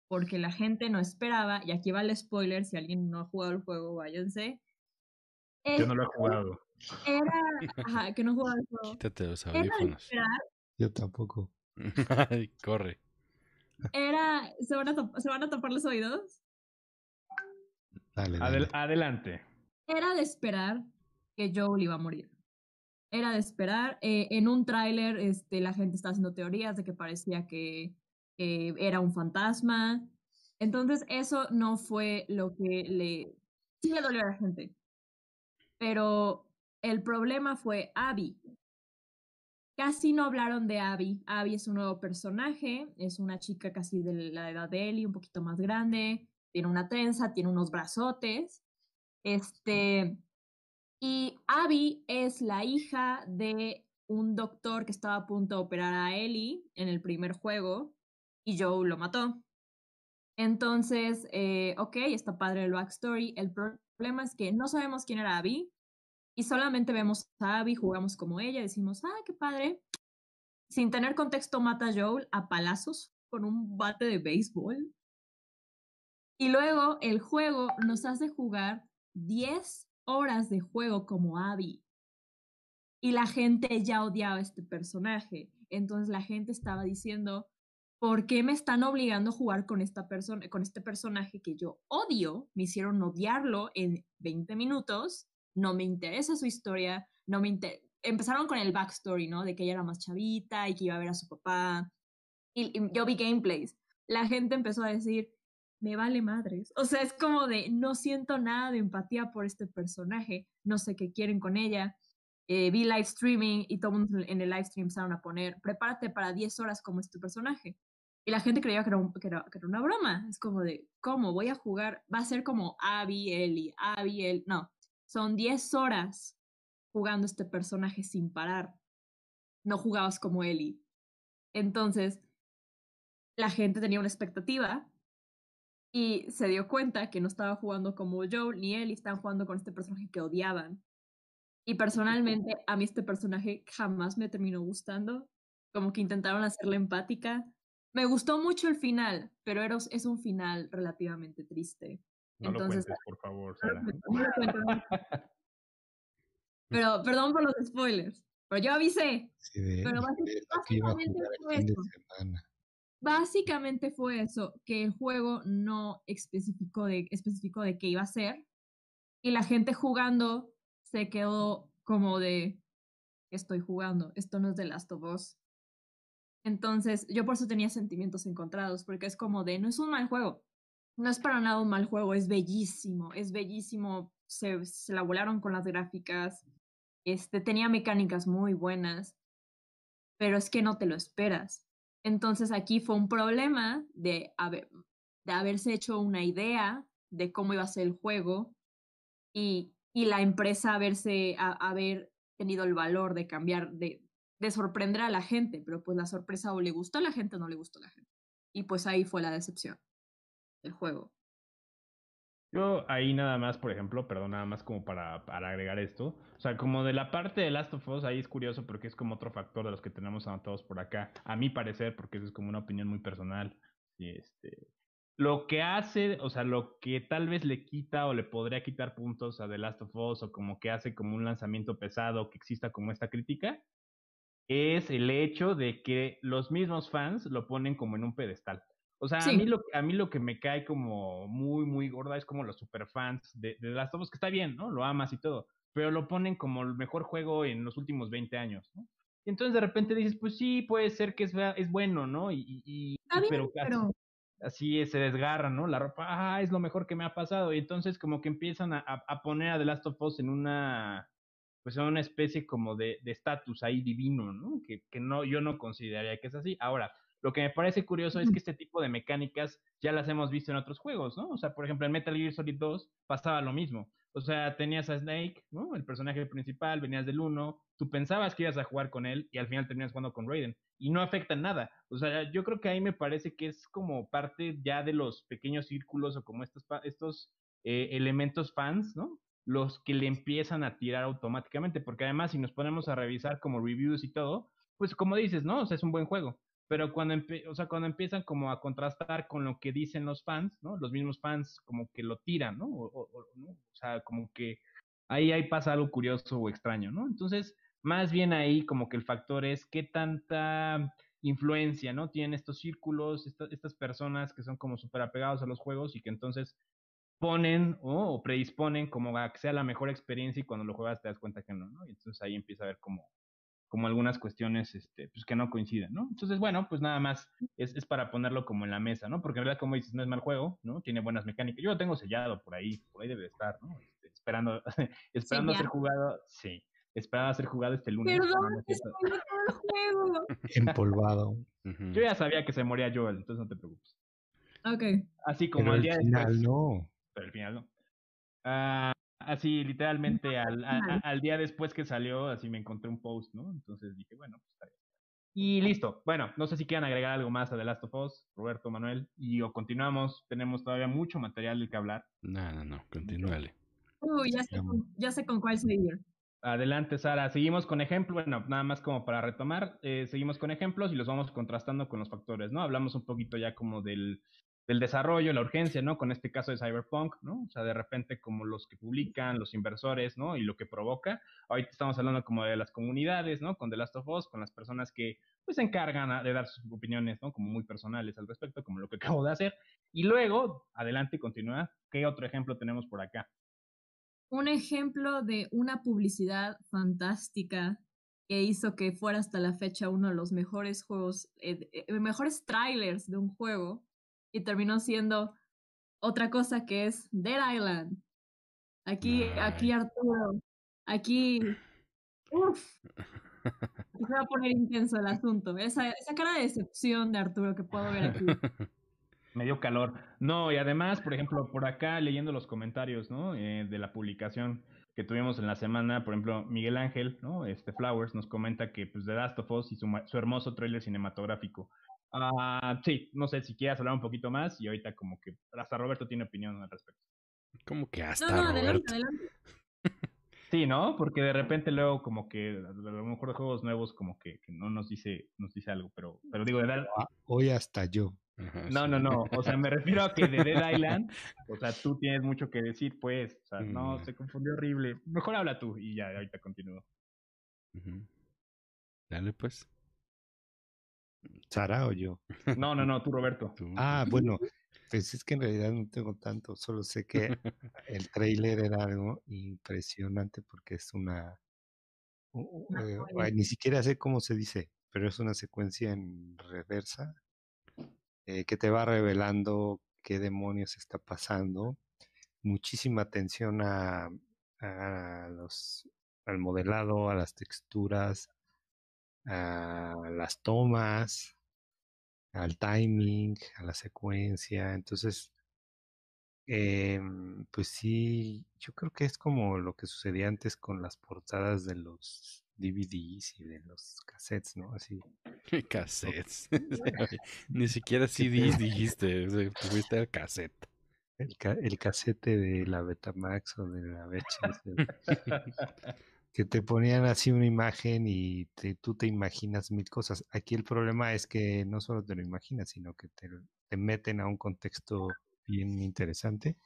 porque la gente no esperaba, y aquí va el spoiler, si alguien no ha jugado el juego, váyanse, yo no lo he jugado. Era. Ajá, que no jugaba el juego. Quítate los audífonos. Yo tampoco. Corre. Era. ¿se van, a ¿Se van a tapar los oídos? Dale, dale. Adel adelante. Era de esperar que Joel iba a morir. Era de esperar. Eh, en un tráiler, este, la gente está haciendo teorías de que parecía que eh, era un fantasma. Entonces, eso no fue lo que le. Sí le dolió a la gente pero el problema fue Abby. Casi no hablaron de Abby. Abby es un nuevo personaje, es una chica casi de la edad de Ellie, un poquito más grande, tiene una trenza, tiene unos brazotes. Este, y Abby es la hija de un doctor que estaba a punto de operar a Ellie en el primer juego y Joe lo mató. Entonces, eh, ok, está padre el backstory. El problema es que no sabemos quién era Abby y solamente vemos a Abby, jugamos como ella, decimos, ah, qué padre. Sin tener contexto, mata a Joel a palazos con un bate de béisbol. Y luego el juego nos hace jugar 10 horas de juego como Abby. Y la gente ya odiaba este personaje. Entonces la gente estaba diciendo, ¿por qué me están obligando a jugar con esta persona, con este personaje que yo odio? Me hicieron odiarlo en 20 minutos, no me interesa su historia, no me inter empezaron con el backstory, ¿no? De que ella era más chavita y que iba a ver a su papá. Y, y yo vi gameplays. La gente empezó a decir, me vale madres. O sea, es como de, no siento nada de empatía por este personaje, no sé qué quieren con ella. Eh, vi live streaming y todo el mundo en el live stream empezaron a poner, prepárate para 10 horas como este personaje. Y la gente creía que era, un, que, que era, una broma. Es como de, ¿cómo? Voy a jugar, va a ser como Abby, Ellie, Abby, Ellie. No, son 10 horas jugando este personaje sin parar. No jugabas como Ellie. Entonces, la gente tenía una expectativa y se dio cuenta que no estaba jugando como Joel ni Ellie, estaban jugando con este personaje que odiaban. Y personalmente, a mí este personaje jamás me terminó gustando. Como que intentaron hacerla empática. Me gustó mucho el final, pero era, es un final relativamente triste. No Entonces, lo cuentes, por favor, Sara. Pero, perdón por los spoilers. Pero yo avisé. Sí, de, pero de lo que iba a básicamente jugar fue el fin de semana. Básicamente fue eso, que el juego no especificó de, qué iba a ser. Y la gente jugando se quedó como de, ¿qué estoy jugando? Esto no es de Last of Us. Entonces, yo por eso tenía sentimientos encontrados, porque es como de, no es un mal juego. No es para nada un mal juego, es bellísimo, es bellísimo. Se, se la volaron con las gráficas. Este, tenía mecánicas muy buenas. pero es que no te lo esperas. Entonces aquí fue un problema de, de haberse hecho una idea de cómo iba a ser el juego y, y la empresa haberse, haber tenido el valor de cambiar, de, de sorprender a la gente, pero pues la sorpresa o le gustó a la gente o no le gustó a la gente. Y pues ahí fue la decepción del juego. Yo ahí nada más, por ejemplo, perdón, nada más como para, para, agregar esto. O sea, como de la parte de Last of Us, ahí es curioso porque es como otro factor de los que tenemos anotados por acá. A mi parecer, porque eso es como una opinión muy personal. Y este, lo que hace, o sea, lo que tal vez le quita o le podría quitar puntos a The Last of Us o como que hace como un lanzamiento pesado que exista como esta crítica, es el hecho de que los mismos fans lo ponen como en un pedestal. O sea, a, mí lo, a mí lo que me cae como muy, muy gorda es como los superfans de, de Last of Us, que está bien, ¿no? Lo amas y todo, pero lo ponen como el mejor juego en los últimos 20 años, ¿no? Y entonces de repente dices, pues sí, puede ser que es, es bueno, ¿no? Y, y, pero, así se desgarra, ¿no? La ropa, ah, es lo mejor que me ha pasado. Y entonces como que empiezan a, a poner a The Last of Us en una, pues en una especie como de estatus ahí divino, ¿no? Que, que no, yo no consideraría que es así. Ahora, lo que me parece curioso es que este tipo de mecánicas ya las hemos visto en otros juegos, ¿no? O sea, por ejemplo, en Metal Gear Solid 2 pasaba lo mismo. O sea, tenías a Snake, ¿no? El personaje principal, venías del 1, tú pensabas que ibas a jugar con él y al final terminas jugando con Raiden. Y no afecta en nada. O sea, yo creo que ahí me parece que es como parte ya de los pequeños círculos o como estos, estos eh, elementos fans, ¿no? Los que le empiezan a tirar automáticamente. Porque además, si nos ponemos a revisar como reviews y todo, pues como dices, ¿no? O sea, es un buen juego pero cuando, o sea, cuando empiezan como a contrastar con lo que dicen los fans, ¿no? Los mismos fans como que lo tiran, ¿no? O, o, sea, como que ahí, ahí pasa algo curioso o extraño, ¿no? Entonces, más bien ahí como que el factor es qué tanta influencia, ¿no? Tienen estos círculos, estas personas que son como súper apegados a los juegos y que entonces ponen o predisponen como a que sea la mejor experiencia y cuando lo juegas te das cuenta que no, ¿no? Y entonces ahí empieza a ver como como algunas cuestiones este, pues que no coinciden, ¿no? Entonces, bueno, pues nada más es, es, para ponerlo como en la mesa, ¿no? Porque en realidad, como dices, no es mal juego, ¿no? Tiene buenas mecánicas. Yo lo tengo sellado por ahí, por ahí debe estar, ¿no? Este, esperando esperando a ser jugado, sí, esperando a ser jugado este lunes. Perdón, es el juego. Empolvado. Yo ya sabía que se moría Joel, entonces no te preocupes. Ok. Así como Pero el día final después, no. Pero al final no. Ah, Así, literalmente, al, al, día después que salió, así me encontré un post, ¿no? Entonces dije, bueno, pues está bien. Y listo. Bueno, no sé si quieran agregar algo más a The Last of Us, Roberto, Manuel. Y o continuamos, tenemos todavía mucho material del que hablar. No, no, no, continúale. Uy, ya sé, con, ya sé con cuál seguir. Adelante, Sara. Seguimos con ejemplos, bueno, nada más como para retomar, eh, seguimos con ejemplos y los vamos contrastando con los factores, ¿no? Hablamos un poquito ya como del, del desarrollo, la urgencia, ¿no? Con este caso de Cyberpunk, ¿no? O sea, de repente como los que publican, los inversores, ¿no? Y lo que provoca. Ahorita estamos hablando como de las comunidades, ¿no? Con The Last of Us, con las personas que pues se encargan de dar sus opiniones, ¿no? Como muy personales al respecto, como lo que acabo de hacer. Y luego, adelante, continúa. ¿Qué otro ejemplo tenemos por acá? Un ejemplo de una publicidad fantástica que hizo que fuera hasta la fecha uno de los mejores juegos, eh, eh, mejores trailers de un juego, y terminó siendo otra cosa que es Dead Island. Aquí, aquí Arturo, aquí, uff, se va a poner intenso el asunto. Esa, esa cara de decepción de Arturo que puedo ver aquí. Me dio calor. No, y además, por ejemplo, por acá leyendo los comentarios, ¿no? Eh, de la publicación que tuvimos en la semana, por ejemplo, Miguel Ángel, ¿no? Este Flowers nos comenta que pues The Last of Us y su, su hermoso trailer cinematográfico Ah, sí, no sé si quieras hablar un poquito más y ahorita como que hasta Roberto tiene opinión al respecto. ¿Cómo que hasta no, no, Roberto? adelante, adelante. Sí, ¿no? Porque de repente luego como que a lo mejor de juegos nuevos como que, que, no nos dice nos dice algo, pero pero digo, de Dead... Ah, hoy hasta yo. Ajá, no, sí. no, no, o sea, me refiero a que de Dead Island, o sea, tú tienes mucho que decir, pues, o sea, no, Mm. se confundió horrible. Mejor habla tú y ya, ahorita continúo. Dale pues. ¿Sara o yo? No, no, no, tú Roberto. Tú, Ah, bueno, pues es que en realidad no tengo tanto, solo sé que el trailer era algo impresionante porque es una, eh, ni siquiera sé cómo se dice, pero es una secuencia en reversa eh, que te va revelando qué demonios está pasando. Muchísima atención a, a los, al modelado, a las texturas, a las tomas, al timing, a la secuencia. Entonces, em, pues sí, yo creo que es como lo que sucedía antes con las portadas de los DVDs y de los cassettes, ¿no? Así. Cassettes. Ni siquiera CDs dijiste, fuiste al cassette. El, ca el casete de la Betamax o de la VHS. Que te ponían así una imagen y te, tú te imaginas mil cosas. Aquí el problema es que no solo te lo imaginas, sino que te, te meten a un contexto bien interesante.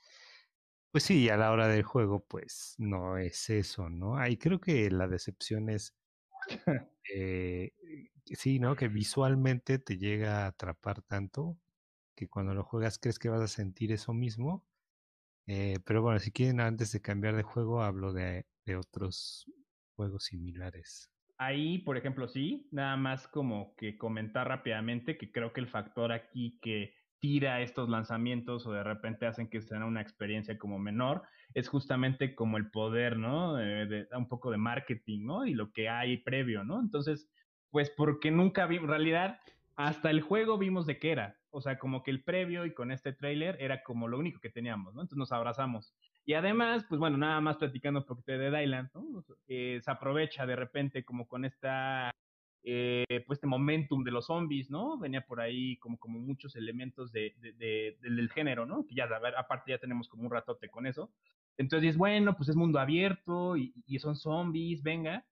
Pues sí, a la hora del juego, pues no es eso, ¿no? Ahí creo que la decepción es, eh, sí, ¿no? Que visualmente te llega a atrapar tanto que cuando lo juegas crees que vas a sentir eso mismo. Eh, pero bueno, si quieren, antes de cambiar de juego, hablo de, de otros juegos similares. Ahí, por ejemplo, sí, nada más como que comentar rápidamente que creo que el factor aquí que tira estos lanzamientos o de repente hacen que sea una experiencia como menor, es justamente como el poder, ¿no? De, un poco de marketing, ¿no? Y lo que hay previo, ¿no? Entonces, pues porque nunca vi, en realidad, hasta el juego vimos de qué era. O sea, como que el previo y con este tráiler era como lo único que teníamos, ¿no? Entonces nos abrazamos. Y además, pues bueno, nada más platicando un poquito de Island, ¿no? Eh, se aprovecha de repente como con esta eh, pues este momentum de los zombies, ¿no? Venía por ahí como, como muchos elementos de, de, del género, ¿no? Que ya, a ver, aparte ya tenemos como un ratote con eso. Entonces, bueno, pues es mundo abierto y, y son zombies, venga.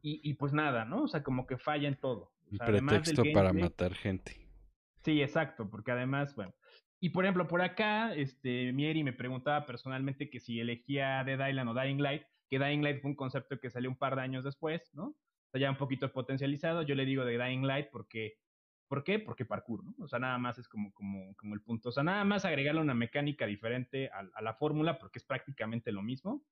Y, y, pues nada, ¿no? O sea, como que falla en todo. Un pretexto para matar gente. Sí, exacto, porque además, bueno. Y por ejemplo, por acá, este, Mieri me preguntaba personalmente que si elegía Dead Island o Dying Light, que Dying Light fue un concepto que salió un par de años después, ¿no? ya un poquito potencializado. Yo le digo de Dying Light porque, ¿por qué? Porque parkour, ¿no? O sea, nada más es como, como, como el punto. O sea, nada más agregarle una mecánica diferente a, la fórmula porque es prácticamente lo mismo.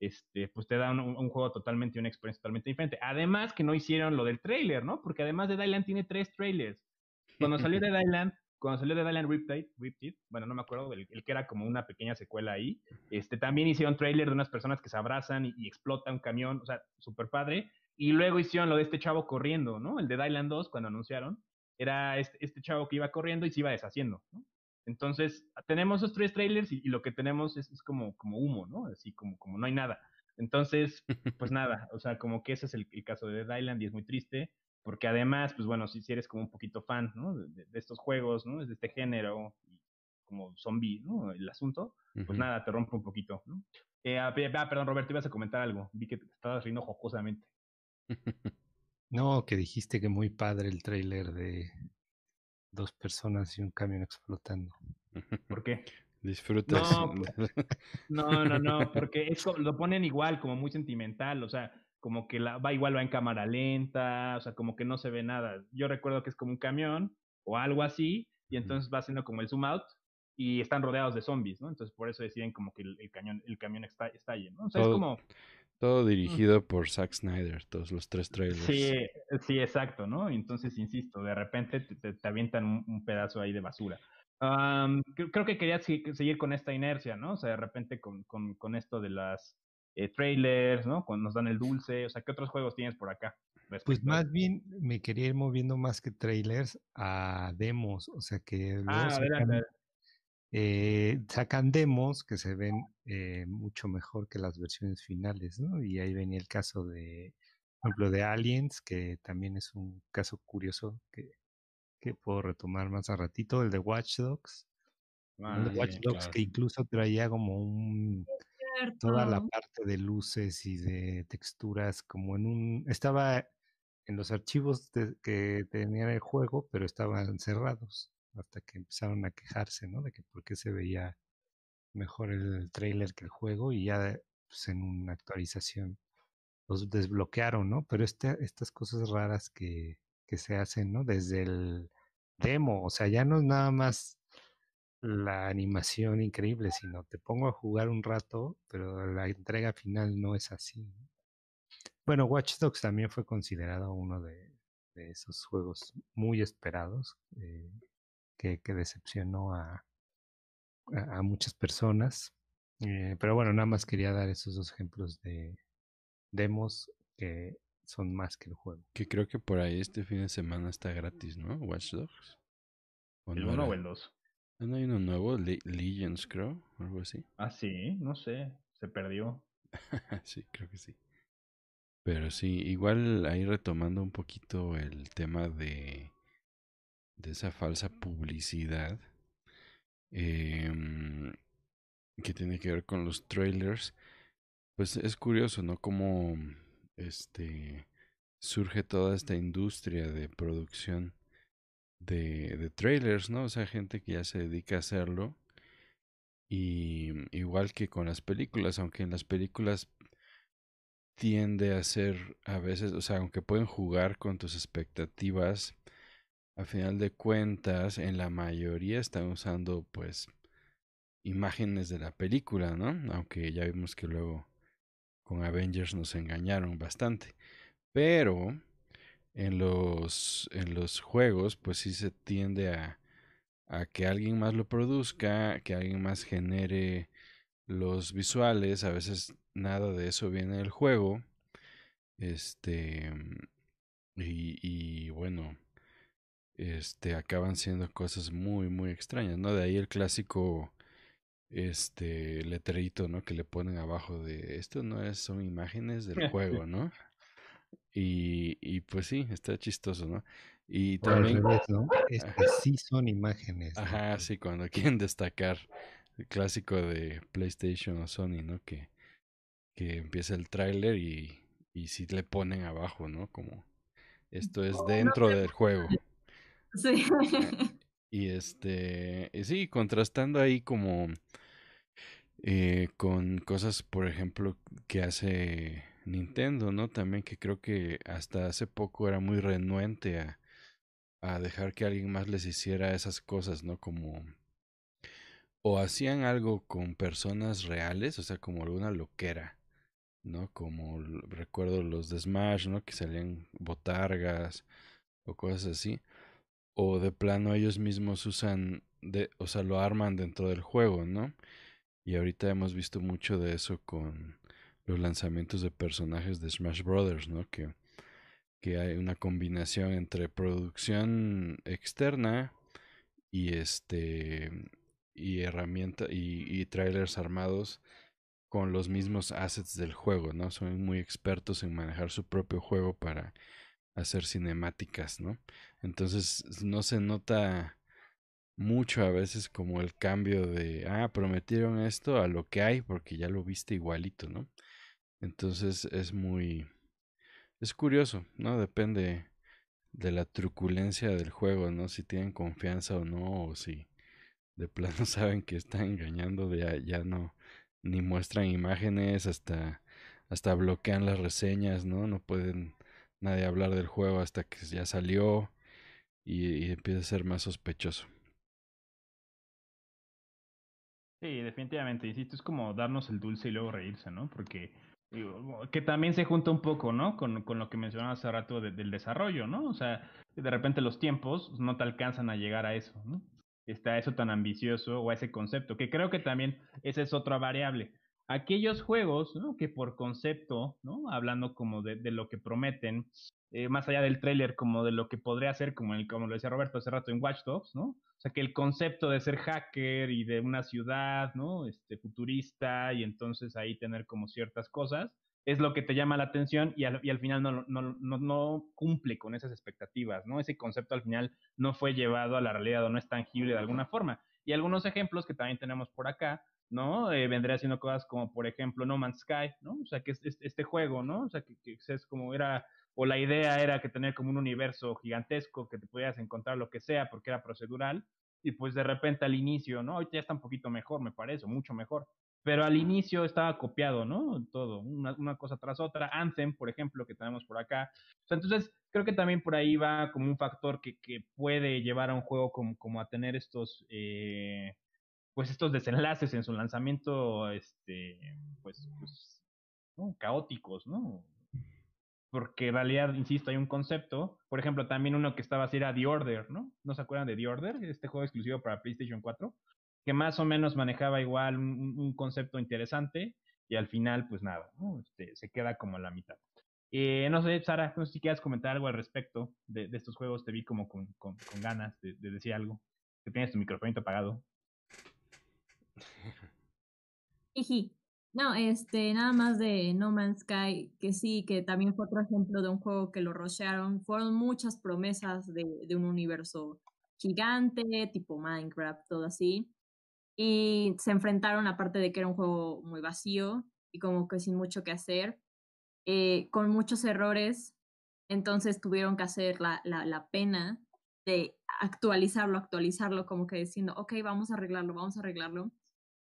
Este, pues te da un, juego totalmente, una experiencia totalmente diferente. Además que no hicieron lo del trailer, ¿no? Porque además de Dylan tiene tres trailers. Cuando salió de Dylan, cuando salió de Dylan Riptide, Riptide, bueno, no me acuerdo, el, que era como una pequeña secuela ahí, este, también hicieron trailer de unas personas que se abrazan y, explota un camión, o sea, súper padre. Y luego hicieron lo de este chavo corriendo, ¿no? El de Dylan 2, cuando anunciaron, era este, este, chavo que iba corriendo y se iba deshaciendo, ¿no? Entonces, tenemos esos tres trailers y, lo que tenemos es, como, como humo, ¿no? Así como, como no hay nada. Entonces, pues nada, o sea, como que ese es el, caso de Island y es muy triste, porque además, pues bueno, si, si eres como un poquito fan, ¿no? De, estos juegos, ¿no? De este género, y como zombie, ¿no? El asunto, pues nada, te rompe un poquito, ¿no? Eh, ah, perdón, Roberto, ibas a comentar algo. Vi que te estabas riendo jocosamente. No, que dijiste que muy padre el trailer de dos personas y un camión explotando. ¿Por qué? Disfrutas. No, no, no, porque es, lo ponen igual, como muy sentimental, o sea, como que la, va igual, va en cámara lenta, o sea, como que no se ve nada. Yo recuerdo que es como un camión o algo así, y entonces va haciendo como el zoom out y están rodeados de zombies, ¿no? Entonces por eso deciden como que el, cañón, el camión está, estalle, ¿no? O sea, es como todo dirigido por Zack Snyder, todos los tres trailers. Sí, sí, exacto, ¿no? Entonces, insisto, de repente te, avientan un, pedazo ahí de basura. creo que quería seguir con esta inercia, ¿no? O sea, de repente con, con, con esto de las eh, trailers, ¿no? Cuando nos dan el dulce, o sea, ¿qué otros juegos tienes por acá? Pues más bien me quería ir moviendo más que trailers a demos, o sea que... Ah, adelante. Eh, sacan demos que se ven eh, mucho mejor que las versiones finales, ¿no? Y ahí venía el caso de, por ejemplo, de Aliens, que también es un caso curioso que, que puedo retomar más a ratito, el de Watch Dogs. el de ah, Watch Dogs que incluso traía como un toda la parte de luces y de texturas como en un estaba en los archivos que tenía el juego, pero estaban cerrados hasta que empezaron a quejarse, ¿no? De que por qué se veía mejor el trailer que el juego y ya pues, en una actualización los desbloquearon, ¿no? Pero este, estas cosas raras que, que se hacen, ¿no? Desde el demo, o sea, ya no es nada más la animación increíble, sino te pongo a jugar un rato, pero la entrega final no es así. Bueno, Watch Dogs también fue considerado uno de, de esos juegos muy esperados. Eh, que, decepcionó a, a, muchas personas. Eh, pero bueno, nada más quería dar esos dos ejemplos de demos que son más que el juego. Que creo que por ahí este fin de semana está gratis, ¿no? Watch Dogs. ¿O ¿El no 1 era? o el 2? ¿No hay uno nuevo? Le- Legends, creo. Algo así. Ah, sí, no sé. Se perdió. sí, creo que sí. Pero sí, igual ahí retomando un poquito el tema de, de esa falsa publicidad em, que tiene que ver con los trailers, pues es curioso, ¿no? Cómo este surge toda esta industria de producción de, trailers, ¿no? O sea, gente que ya se dedica a hacerlo. Y igual que con las películas, aunque en las películas tiende a ser a veces, o sea, aunque pueden jugar con tus expectativas, a final de cuentas, en la mayoría están usando pues imágenes de la película, ¿no? Aunque ya vimos que luego con Avengers nos engañaron bastante. Pero en los en los juegos pues sí se tiende a a que alguien más lo produzca, que alguien más genere los visuales, a veces nada de eso viene del juego. Este y, y bueno, este acaban siendo cosas muy muy extrañas, ¿no? De ahí el clásico este letrerito, ¿no? Que le ponen abajo de esto no es son imágenes del juego, ¿no? Y, y pues sí, está chistoso, ¿no? Y al también revés, ¿no? Este Ajá. sí son imágenes. Ajá, sí, cuando quieren destacar el clásico de PlayStation o Sony, ¿no? Que, que empieza el tráiler y, y sí le ponen abajo, ¿no? Como esto es dentro del juego. Sí. Y este, y sí, contrastando ahí como eh, con cosas, por ejemplo, que hace Nintendo, ¿no? También que creo que hasta hace poco era muy renuente a, dejar que alguien más les hiciera esas cosas, ¿no? Como o hacían algo con personas reales, o sea, como alguna loquera, ¿no? Como recuerdo los de Smash, ¿no? Que salían botargas o cosas así. O de plano ellos mismos usan, o sea, lo arman dentro del juego, ¿no? Y ahorita hemos visto mucho de eso con los lanzamientos de personajes de Smash Brothers, ¿no? Que, que hay una combinación entre producción externa y este y herramienta y, y trailers armados con los mismos assets del juego, ¿no? Son muy expertos en manejar su propio juego para hacer cinemáticas, ¿no? Entonces no se nota mucho a veces como el cambio de, ah, prometieron esto a lo que hay porque ya lo viste igualito, ¿no? Entonces es muy, es curioso, ¿no? Depende de la truculencia del juego, ¿no? Si tienen confianza o no, o si de plano saben que están engañando, de ya, no, ni muestran imágenes, hasta, hasta bloquean las reseñas, ¿no? No pueden nadie hablar del juego hasta que ya salió y, y empieza a ser más sospechoso. Sí, definitivamente. Insisto, es como darnos el dulce y luego reírse, ¿no? Porque que también se junta un poco, ¿no? Con, con lo que mencionaba hace rato de- del desarrollo, ¿no? O sea, de repente los tiempos no te alcanzan a llegar a eso, ¿no? Está eso tan ambicioso o a ese concepto, que creo que también esa es otra variable. Aquellos juegos, ¿no? Que por concepto, ¿no? Hablando como de, de lo que prometen, eh, más allá del tráiler, como de lo que podría ser, como, el, como lo decía Roberto hace rato en Watch Dogs, ¿no? O sea, que el concepto de ser hacker y de una ciudad, ¿no? Este, futurista y entonces ahí tener como ciertas cosas, es lo que te llama la atención y al, y al final no, no, no, no cumple con esas expectativas, ¿no? Ese concepto al final no fue llevado a la realidad o no es tangible de alguna forma. Y algunos ejemplos que también tenemos por acá, ¿no? Eh, vendría haciendo cosas como, por ejemplo, No Man's Sky, ¿no? O sea, que es, es este juego, ¿no? O sea, que es como era, o la idea era que tener como un universo gigantesco que te pudieras encontrar lo que sea porque era procedural, y pues de repente al inicio, ¿no? Ahorita ya está un poquito mejor, me parece, mucho mejor. Pero al inicio estaba copiado, ¿no? Todo, una, cosa tras otra. Anthem, por ejemplo, que tenemos por acá. O sea, entonces, creo que también por ahí va como un factor que, que puede llevar a un juego como, como a tener estos, eh, pues estos desenlaces en su lanzamiento, este, pues, pues ¿no? caóticos, ¿no? Porque en realidad, insisto, hay un concepto. Por ejemplo, también uno que estaba así era The Order, ¿no? ¿No se acuerdan de The Order? Este juego exclusivo para PlayStation 4, que más o menos manejaba igual un, concepto interesante y al final, pues nada, ¿no? Este, se queda como a la mitad. Eh, no sé, Sara, no sé si quieras comentar algo al respecto de, estos juegos. Te vi como con, con, ganas de, de, decir algo. Que tienes tu micrófono apagado. Jiji. No, este, nada más de No Man's Sky, que sí, que también fue otro ejemplo de un juego que lo rushearon. Fueron muchas promesas de, de un universo gigante, tipo Minecraft, todo así. Y se enfrentaron, aparte de que era un juego muy vacío y como que sin mucho que hacer, eh, con muchos errores. Entonces tuvieron que hacer la, la, la pena de actualizarlo, actualizarlo, como que diciendo, ok, vamos a arreglarlo, vamos a arreglarlo.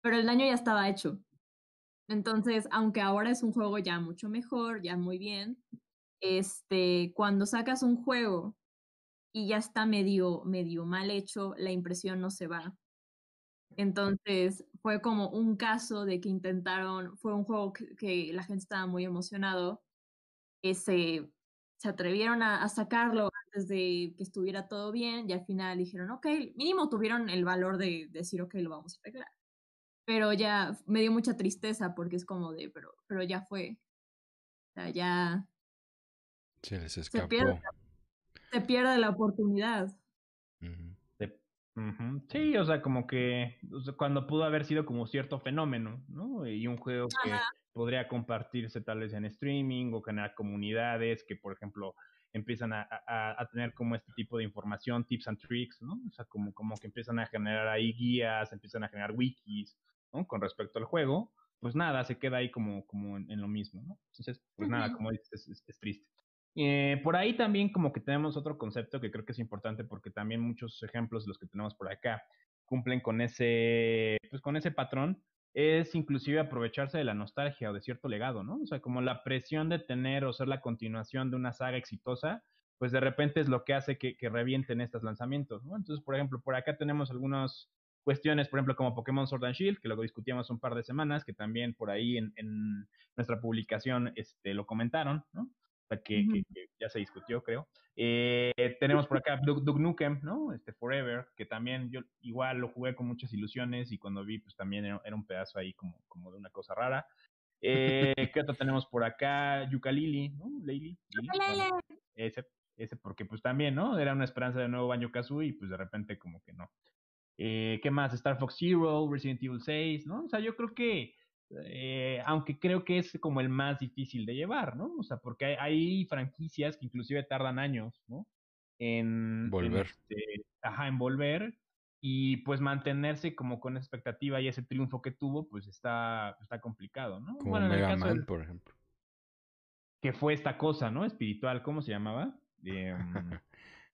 Pero el daño ya estaba hecho. Entonces, aunque ahora es un juego ya mucho mejor, ya muy bien, este, cuando sacas un juego y ya está medio, medio mal hecho, la impresión no se va. Entonces, fue como un caso de que intentaron, fue un juego que, la gente estaba muy emocionado, que se, se atrevieron a, a, sacarlo antes de que estuviera todo bien y al final dijeron, ok, mínimo tuvieron el valor de decir, ok, lo vamos a arreglar pero ya me dio mucha tristeza porque es como de, pero, pero ya fue. O sea, ya. Se les escapó. Se pierde, se pierde la oportunidad. Uh -huh. Uh -huh. Sí, o sea, como que o sea, cuando pudo haber sido como cierto fenómeno, ¿no? Y un juego que Ajá. podría compartirse tal vez en streaming o generar comunidades que, por ejemplo, empiezan a, a, a, tener como este tipo de información, tips and tricks, ¿no? O sea, como, como que empiezan a generar ahí guías, empiezan a generar wikis, ¿no? Con respecto al juego, pues nada, se queda ahí como, como en, en lo mismo, ¿no? Entonces, pues uh -huh. nada, como dices, es, es, es triste. Eh, por ahí también como que tenemos otro concepto que creo que es importante porque también muchos ejemplos de los que tenemos por acá cumplen con ese, pues con ese patrón, es inclusive aprovecharse de la nostalgia o de cierto legado, ¿no? O sea, como la presión de tener o ser la continuación de una saga exitosa, pues de repente es lo que hace que, que revienten estos lanzamientos, ¿no? Entonces, por ejemplo, por acá tenemos algunos cuestiones, por ejemplo, como Pokémon Sword and Shield, que luego discutíamos un par de semanas, que también por ahí en, en nuestra publicación este, lo comentaron, ¿no? O sea, que, uh -huh. que, que, ya se discutió, creo. Eh, tenemos por acá Duke, Duke, Nukem, ¿no? Este Forever, que también yo igual lo jugué con muchas ilusiones y cuando vi, pues también era, era un pedazo ahí como, como de una cosa rara. Eh, ¿Qué otro tenemos por acá? Yukalili, ¿no? Leili. Bueno, ese, ese porque pues también, ¿no? Era una esperanza de nuevo Banjo Kazooie y pues de repente como que no. Eh, ¿Qué más? Star Fox Zero, Resident Evil 6, ¿no? O sea, yo creo que, eh, aunque creo que es como el más difícil de llevar, ¿no? O sea, porque hay, hay franquicias que inclusive tardan años, ¿no? En volver. En este, ajá, en volver. Y pues mantenerse como con expectativa y ese triunfo que tuvo, pues está, está complicado, ¿no? Como bueno, Mega Man, del, por ejemplo. Que fue esta cosa, ¿no? Espiritual, ¿cómo se llamaba?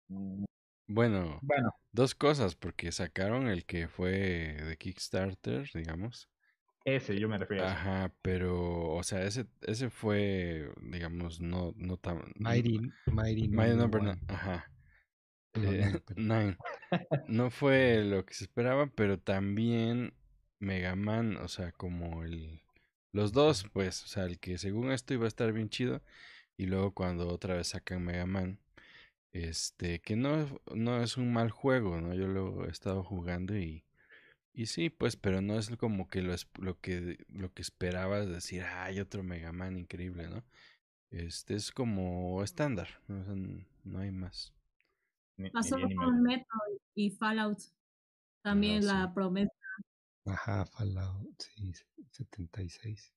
Eh, Bueno, bueno, dos cosas, porque sacaron el que fue de Kickstarter, digamos. Ese, yo me refiero a. Ajá, pero, o sea, ese, ese fue, digamos, no, no tan... Mighty, Mighty, Mighty Number Nine. Ajá. Eh, nine. No fue lo que se esperaba, pero también Mega Man, o sea, como el... Los dos, pues, o sea, el que según esto iba a estar bien chido, y luego cuando otra vez sacan Mega Man, este, que no, no es un mal juego, ¿no? Yo lo he estado jugando y, y sí, pues, pero no es como que lo, lo que lo que esperabas decir, ah, hay otro Mega Man increíble, ¿no? Este es como estándar, ¿no? O sea, no hay más. Pasó con Metroid y Fallout. También ah, la sí. promesa. Ajá, Fallout, sí, 76.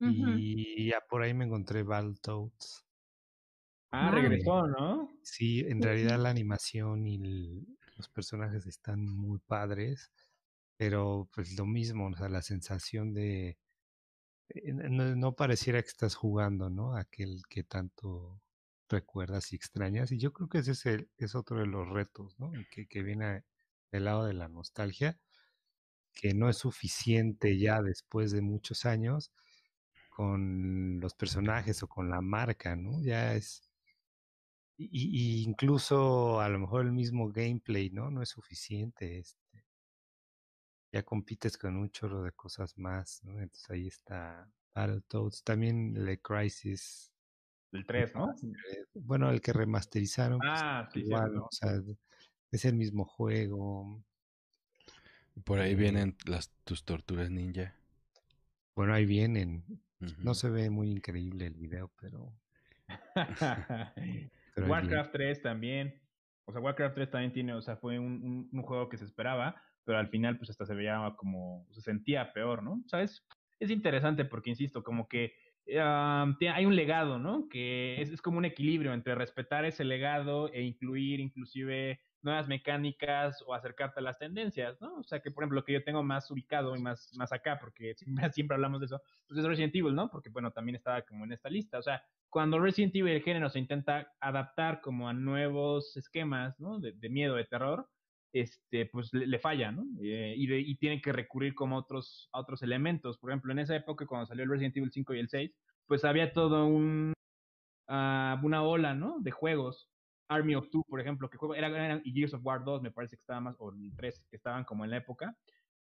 Uh -huh. Y ya por ahí me encontré Battletoads. Ah, regresó, ¿no? Sí, en realidad la animación y el, los personajes están muy padres, pero pues lo mismo, o sea, la sensación de no, no, pareciera que estás jugando, ¿no? Aquel que tanto recuerdas y extrañas. Y yo creo que ese es, el, es otro de los retos, ¿no? Que, que viene del lado de la nostalgia, que no es suficiente ya después de muchos años con los personajes o con la marca, ¿no? Ya es y, y, incluso a lo mejor el mismo gameplay, ¿no? No es suficiente. Este, ya compites con un chorro de cosas más, ¿no? Entonces ahí está Battletoads. También el Crisis. El 3, ¿no? Bueno, el que remasterizaron. Ah, pues, sí, igual, sí, ¿no? O sea, es el mismo juego. Por ahí vienen las tus torturas ninja. Bueno, ahí vienen. Uh -huh. No se ve muy increíble el video, pero Warcraft 3 también. O sea, Warcraft 3 también tiene, o sea, fue un, juego que se esperaba, pero al final pues hasta se veía como, se sentía peor, ¿no? ¿Sabes? Es interesante porque, insisto, como que um, hay un legado, ¿no? Que es, es como un equilibrio entre respetar ese legado e incluir inclusive nuevas mecánicas o acercarte a las tendencias, ¿no? O sea, que por ejemplo, lo que yo tengo más ubicado y más, más acá, porque siempre, siempre hablamos de eso, pues es Resident Evil, ¿no? Porque, bueno, también estaba como en esta lista. O sea, cuando Resident Evil el género se intenta adaptar como a nuevos esquemas, ¿no? De, de miedo, de terror, este, pues le, le falla, ¿no? Eh, y, de- y que recurrir como a otros, a otros elementos. Por ejemplo, en esa época, cuando salió el Resident Evil 5 y el 6, pues había todo un, ah, una ola, ¿no? De juegos. Army of Two, por ejemplo, que juego, era, era- y Gears of War 2, me parece que estaba más, o el 3, que estaban como en la época,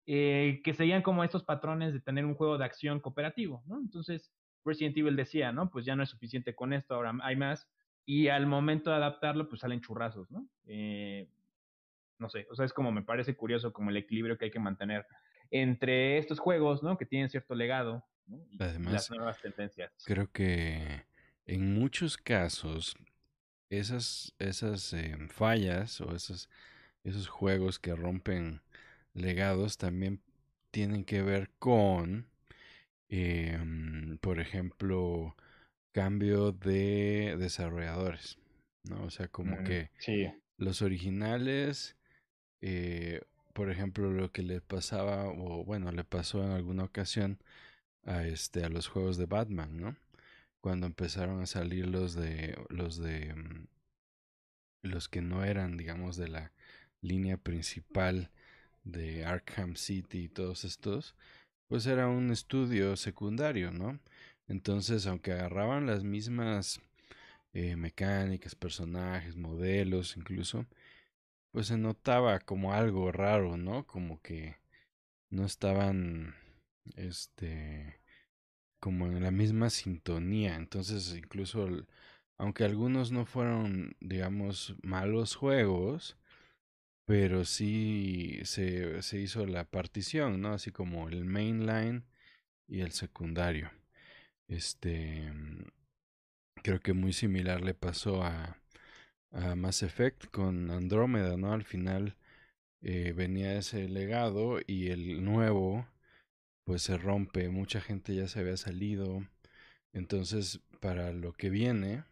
eh, que seguían como estos patrones de tener un juego de acción cooperativo, ¿no? Entonces, Resident Evil decía, ¿no? Pues ya no es suficiente con esto, ahora hay más. Y al momento de adaptarlo, pues salen churrazos, ¿no? Eh, no sé, o sea, es como me parece curioso como el equilibrio que hay que mantener entre estos juegos, ¿no? Que tienen cierto legado, ¿no? Y Además, las nuevas tendencias. Creo que en muchos casos esas, esas eh, fallas o esos, esos juegos que rompen legados también tienen que ver con, em, por ejemplo, cambio de desarrolladores, ¿no? O sea, como Mm, que Sí. los originales, eh, por ejemplo, lo que le pasaba, o bueno, le pasó en alguna ocasión a este, a los juegos de Batman, ¿no? Cuando empezaron a salir los de, los de, mm, los que no eran, digamos, de la línea principal de Arkham City y todos estos, pues era un estudio secundario, ¿no? Entonces, aunque agarraban las mismas eh, mecánicas, personajes, modelos, incluso, pues se notaba como algo raro, ¿no? Como que no estaban, este, como en la misma sintonía. Entonces, incluso, aunque algunos no fueron, digamos, malos juegos, pero sí se, se hizo la partición, ¿no? Así como el mainline y el secundario. Este, mm, creo que muy similar le pasó a, a Mass Effect con Andrómeda, ¿no? Al final eh, venía ese legado y el nuevo pues se rompe, mucha gente ya se había salido, entonces para lo que viene,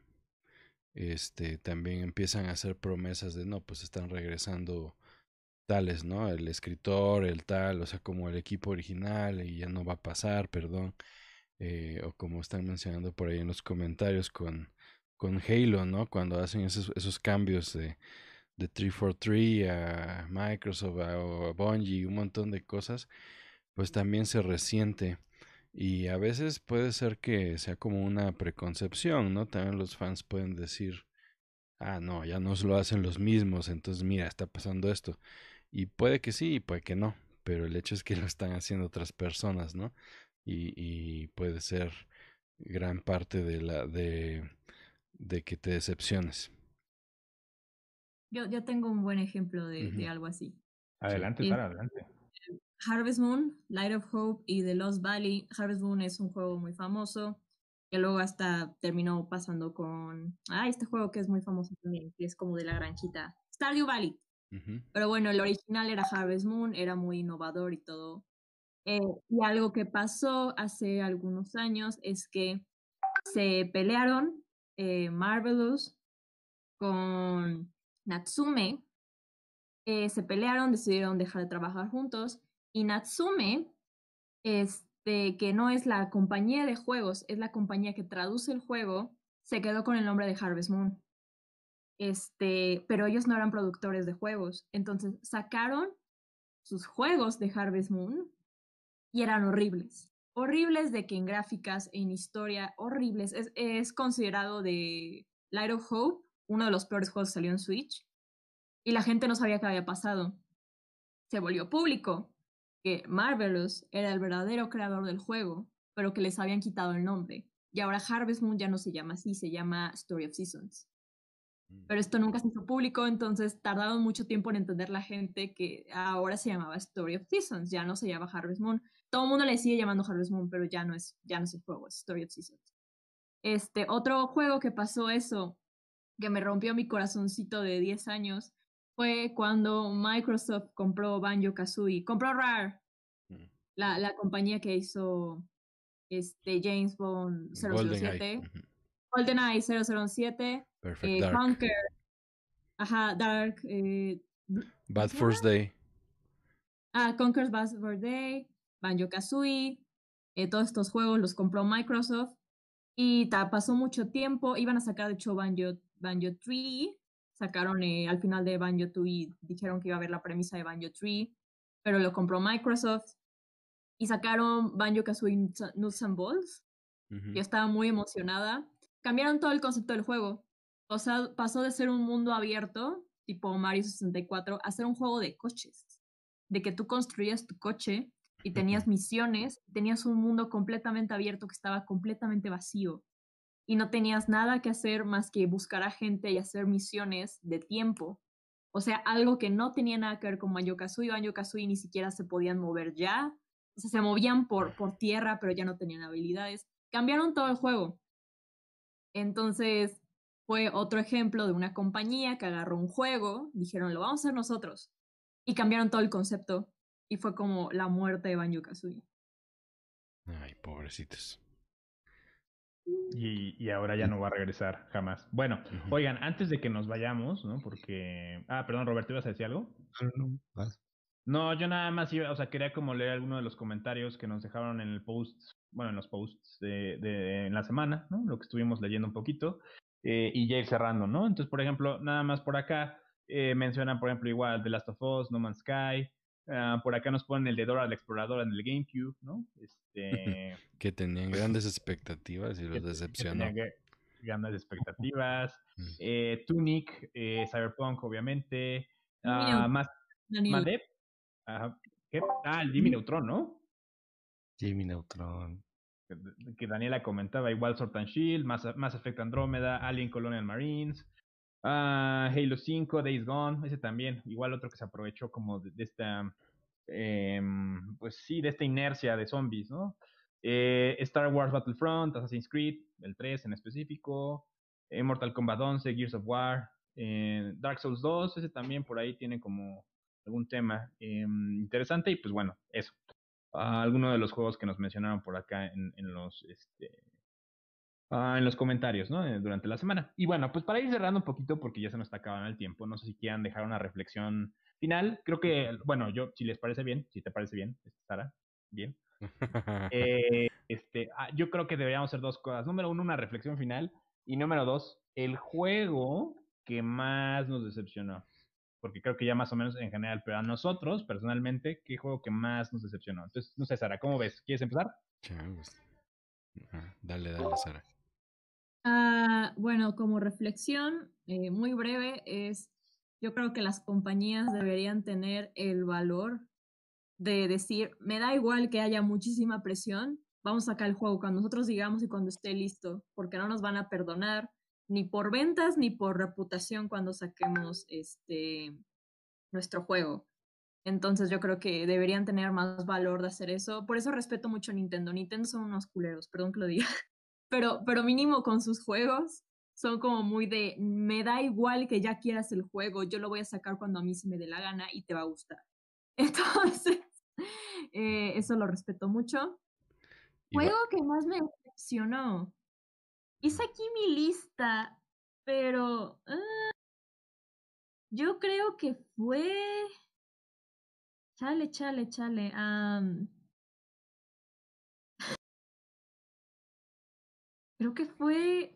este también empiezan a hacer promesas de no, pues están regresando tales, ¿no? El escritor, el tal, o sea, como el equipo original y ya no va a pasar, perdón, eh, o como están mencionando por ahí en los comentarios con, con Halo, ¿no? Cuando hacen esos, esos cambios de, de 343 a Microsoft a, a Bungie, un montón de cosas, pues también se resiente. Y a veces puede ser que sea como una preconcepción, ¿no? También los fans pueden decir, ah, no, ya no lo hacen los mismos, entonces mira, está pasando esto. Y puede que sí y puede que no, pero el hecho es que lo están haciendo otras personas, ¿no? Y, y puede ser gran parte de la de, de que te decepciones. Yo, yo tengo un buen ejemplo de, algo así. Adelante, Sí. Sara, adelante. Harvest Moon, Light of Hope y The Lost Valley. Harvest Moon es un juego muy famoso, que luego hasta terminó pasando con, ah, este juego que es muy famoso también, que es como de la granjita, Stardew Valley. Ujú. Pero bueno, el original era Harvest Moon, era muy innovador y todo. Eh, y algo que pasó hace algunos años es que se pelearon eh, Marvelous con Natsume. eh, se pelearon, decidieron dejar de trabajar juntos. Y Natsume, este, que no es la compañía de juegos, es la compañía que traduce el juego, se quedó con el nombre de Harvest Moon. Este, pero ellos no eran productores de juegos. Entonces sacaron sus juegos de Harvest Moon y eran horribles. Horribles de que en gráficas, en historia, horribles. Es, es considerado de Light of Hope, uno de los peores juegos que salió en Switch. Y la gente no sabía qué había pasado. Se volvió público que Marvelous era el verdadero creador del juego, pero que les habían quitado el nombre. Y ahora Harvest Moon ya no se llama así, se llama Story of Seasons pero esto nunca se hizo público, entonces tardaron mucho tiempo en entender la gente que ahora se llamaba Story of Seasons, ya no se llama Harvest Moon. Todo el mundo le sigue llamando Harvest Moon, pero ya no es, ya no es el juego, es Story of Seasons. Este, otro juego que pasó eso, que me rompió mi corazoncito de 10 años, fue cuando Microsoft compró Banjo Kazooie, compró Rare, Mm. la, la compañía que hizo este James Bond 007, GoldenEye. ujú. GoldenEye 007, Perfect eh. Conquer, ajá, Dark, eh, Bad First Day. ah, Conker's Bad Fur Day, Banjo Kazooie, eh, todos estos juegos los compró Microsoft y ta- pasó mucho tiempo, iban a sacar de hecho Banjo, Banjo 3, sacaron eh, al final de Banjo 2 y dijeron que iba a haber la premisa de Banjo 3, pero lo compró Microsoft y sacaron Banjo Kazooie Nuts- and Balls. Yo estaba muy emocionada. Cambiaron todo el concepto del juego. O sea, pasó de ser un mundo abierto, tipo Mario 64, a ser un juego de coches. De que tú construías tu coche y tenías misiones, tenías un mundo completamente abierto que estaba completamente vacío. Y no tenías nada que hacer más que buscar a gente y hacer misiones de tiempo. O sea, algo que no tenía nada que ver con Banjo Kazooie. Banjo Kazooie ni siquiera se podían mover ya. O sea, se movían por, por tierra, pero ya no tenían habilidades cambiaron todo el juego. Entonces, fue otro ejemplo de una compañía que agarró un juego, dijeron, lo vamos a hacer nosotros. Y cambiaron todo el concepto. Y fue como la muerte de Banjo Kazooie. Ay, pobrecitos. Y, y ahora ya no va a regresar jamás. Bueno, oigan, antes de que nos vayamos, ¿no? Porque. Ah, perdón, Roberto, ¿ibas a decir algo? No, no, no, vas. No, yo nada más iba, o sea, quería como leer algunos de los comentarios que nos dejaron en el post, bueno, en los posts de, de en la semana, ¿no? Lo que estuvimos leyendo un poquito, eh, y ya ir cerrando, ¿no? Entonces, por ejemplo, nada más por acá eh, mencionan, por ejemplo, igual The Last of Us, No Man's Sky, ah, por acá nos ponen el de Dora la Exploradora en el GameCube, ¿no? Este, Que tenían grandes expectativas y los decepcionó. tenía que- grandes expectativas, Mm. eh, Tunic, eh, Cyberpunk, obviamente, ah, más, Madep, ¿qué? Ah, el Jimmy Neutron, ¿no? Jimmy Neutron. que- que Daniela comentaba, igual Sword and Shield, Mass, Mass Effect Andromeda, Alien Colonial Marines, ah, Halo 5, Days Gone, ese también, igual otro que se aprovechó como de, esta, em, pues sí, de esta inercia de zombies, ¿no? Eh, Star Wars Battlefront, Assassin's Creed, el 3 en específico, eh, Mortal Kombat 11, Gears of War, eh, Dark Souls 2, ese también por ahí tiene como algún tema em, interesante y pues bueno, eso a alguno de los juegos que nos mencionaron por acá en, en los este, ah, en los comentarios, ¿no? Eh, Durante la semana. Y bueno, pues para ir cerrando un poquito, porque ya se nos está acabando el tiempo, no sé si quieran dejar una reflexión final. Creo que, bueno, yo, si les parece bien, si te parece bien, este, Sara, bien. Eh, este, ah, yo creo que deberíamos hacer dos cosas. Número uno, una reflexión final. Y número dos, el juego que más nos decepcionó. Porque creo que ya más o menos en general, pero a nosotros, personalmente, ¿qué juego que más nos decepcionó? Entonces, no sé, Sara, ¿cómo ves? ¿Quieres empezar? Changos. Ah, dale, dale, Sara. Ah, bueno, como reflexión eh, muy breve es, yo creo que las compañías deberían tener el valor de decir, me da igual que haya muchísima presión, vamos a sacar el juego cuando nosotros digamos y cuando esté listo, porque no nos van a perdonar ni por ventas ni por reputación cuando saquemos este nuestro juego. Entonces yo creo que deberían tener más valor de hacer eso. Por eso respeto mucho a Nintendo. Nintendo son unos culeros, perdón que lo diga pero, pero mínimo con sus juegos son como muy de, me da igual que ya quieras el juego, yo lo voy a sacar cuando a mí se me dé la gana y te va a gustar. Entonces, eh, eso lo respeto mucho. Va- Juego que más me decepcionó. Hice aquí mi lista, pero ah, yo creo que fue... Chale, chale, chale. Creo que fue.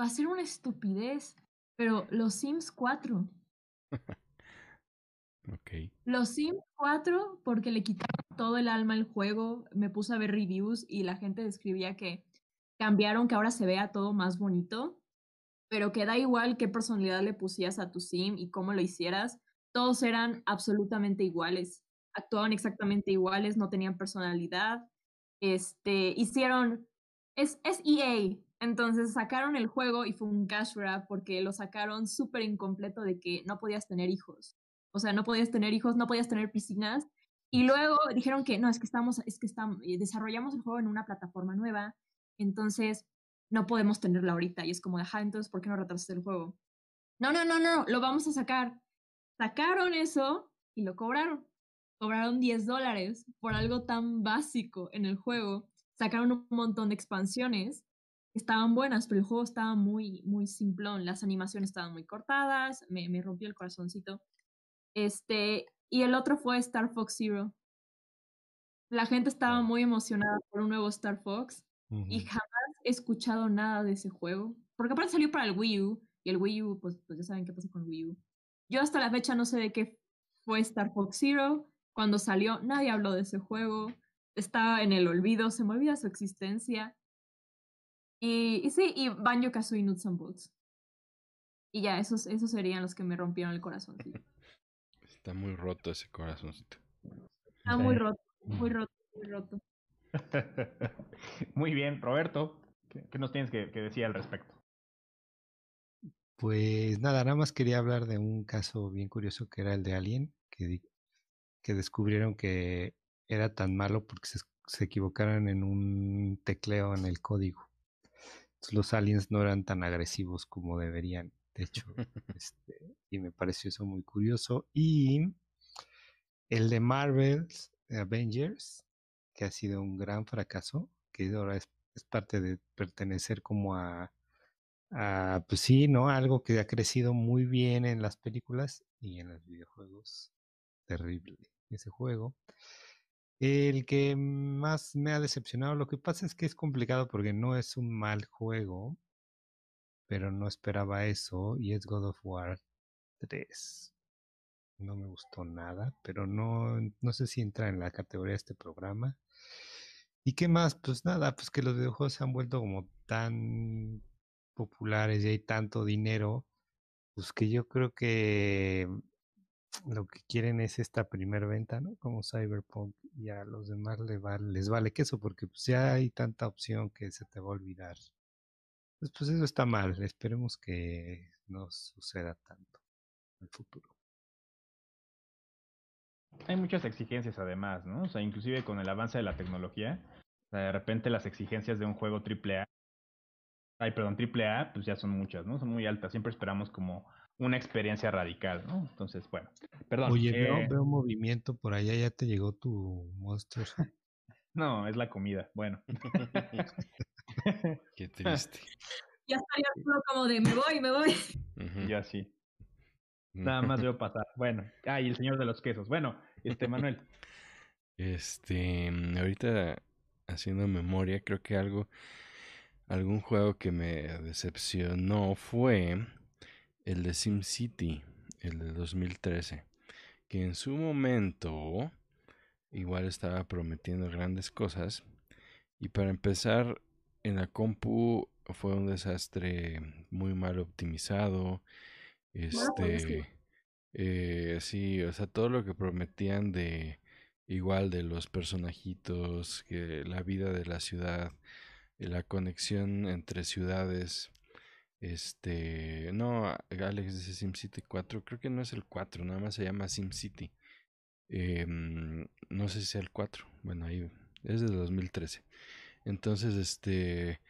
Va a ser una estupidez. Pero los Sims 4. Ok. Los Sims 4, porque le quitaron todo el alma al juego. Me puse a ver reviews y la gente describía que cambiaron, que ahora se vea todo más bonito. Pero que da igual qué personalidad le pusieras a tu Sim y cómo lo hicieras. Todos eran absolutamente iguales. Actuaban exactamente iguales, no tenían personalidad. Este, hicieron. Es, EA. Entonces sacaron el juego y fue un cash grab porque lo sacaron súper incompleto de que no podías tener hijos. O sea, no podías tener hijos, no podías tener piscinas. Y luego dijeron que no, es que estamos, es que estamos, desarrollamos el juego en una plataforma nueva. Entonces no podemos tenerla ahorita. Y es como, ajá, entonces, ¿por qué no retrasaste el juego? No, no, no, no, lo vamos a sacar. Sacaron eso y lo cobraron. Cobraron 10 dólares por algo tan básico en el juego. Sacaron un montón de expansiones estaban buenas, pero el juego estaba muy, muy simplón. Las animaciones estaban muy cortadas, me, me rompió el corazoncito. Este, y el otro fue Star Fox Zero. La gente estaba muy emocionada por un nuevo Star Fox y jamás he escuchado nada de ese juego. Porque aparte salió para el Wii U y el Wii U, pues, pues ya saben qué pasa con Wii U. Yo hasta la fecha no sé de qué fue Star Fox Zero. Cuando salió, nadie habló de ese juego. Estaba en el olvido, se me olvida su existencia. Y, y sí, y Banjo Kazooie Nuts and Bolts. Y ya, esos, esos serían los que me rompieron el corazón. Está muy roto ese corazoncito. Está muy roto, muy roto, muy roto. muy bien, Roberto, ¿qué, nos tienes que, que decir al respecto? Pues nada, nada más quería hablar de un caso bien curioso que era el de Alien, que, que descubrieron que era tan malo porque se, se, equivocaron en un tecleo en el código. Entonces, los aliens no eran tan agresivos como deberían, de hecho. este, y me pareció eso muy curioso. Y el de Marvel's Avengers, que ha sido un gran fracaso, que ahora es, es parte de pertenecer como a Ah, pues sí, ¿no? Algo que ha crecido muy bien en las películas y en los videojuegos. Terrible ese juego. El que más me ha decepcionado, lo que pasa es que es complicado porque no es un mal juego, pero no esperaba eso y es God of War 3. No me gustó nada, pero no, no sé si entra en la categoría de este programa. ¿Y qué más? Pues nada, pues que los videojuegos se han vuelto como tan populares y hay tanto dinero, pues que yo creo que lo que quieren es esta primera venta, ¿no? Como Cyberpunk y a los demás les vale, queso porque pues ya hay tanta opción que se te va a olvidar. Pues, pues eso está mal, esperemos que no suceda tanto en el futuro. Hay muchas exigencias además, ¿no? O sea, inclusive con el avance de la tecnología, de repente las exigencias de un juego AAA ay, perdón, triple A, pues ya son muchas, ¿no? Son muy altas. Siempre esperamos como una experiencia radical, ¿no? Entonces, bueno, perdón. Oye, veo, eh veo movimiento por allá, ya te llegó tu Monster. no, es la comida, bueno. Qué triste. Ya estaría como de me voy, me voy. Ya sí. Nada más veo pasar. Bueno, ah, y el señor de los quesos. Bueno, este Manuel. Este, ahorita haciendo memoria, creo que algo Algún juego que me decepcionó fue el de SimCity, el de 2013, que en su momento igual estaba prometiendo grandes cosas. Y para empezar, en la compu fue un desastre muy mal optimizado. Este, eh, sí, o sea, todo lo que prometían de igual de los personajitos, que la vida de la ciudad, la conexión entre ciudades. Este, no, Alex dice SimCity 4, creo que no es el 4, nada más se llama SimCity. Eh, no sé si sea el 4, bueno, ahí es de 2013. Entonces, este,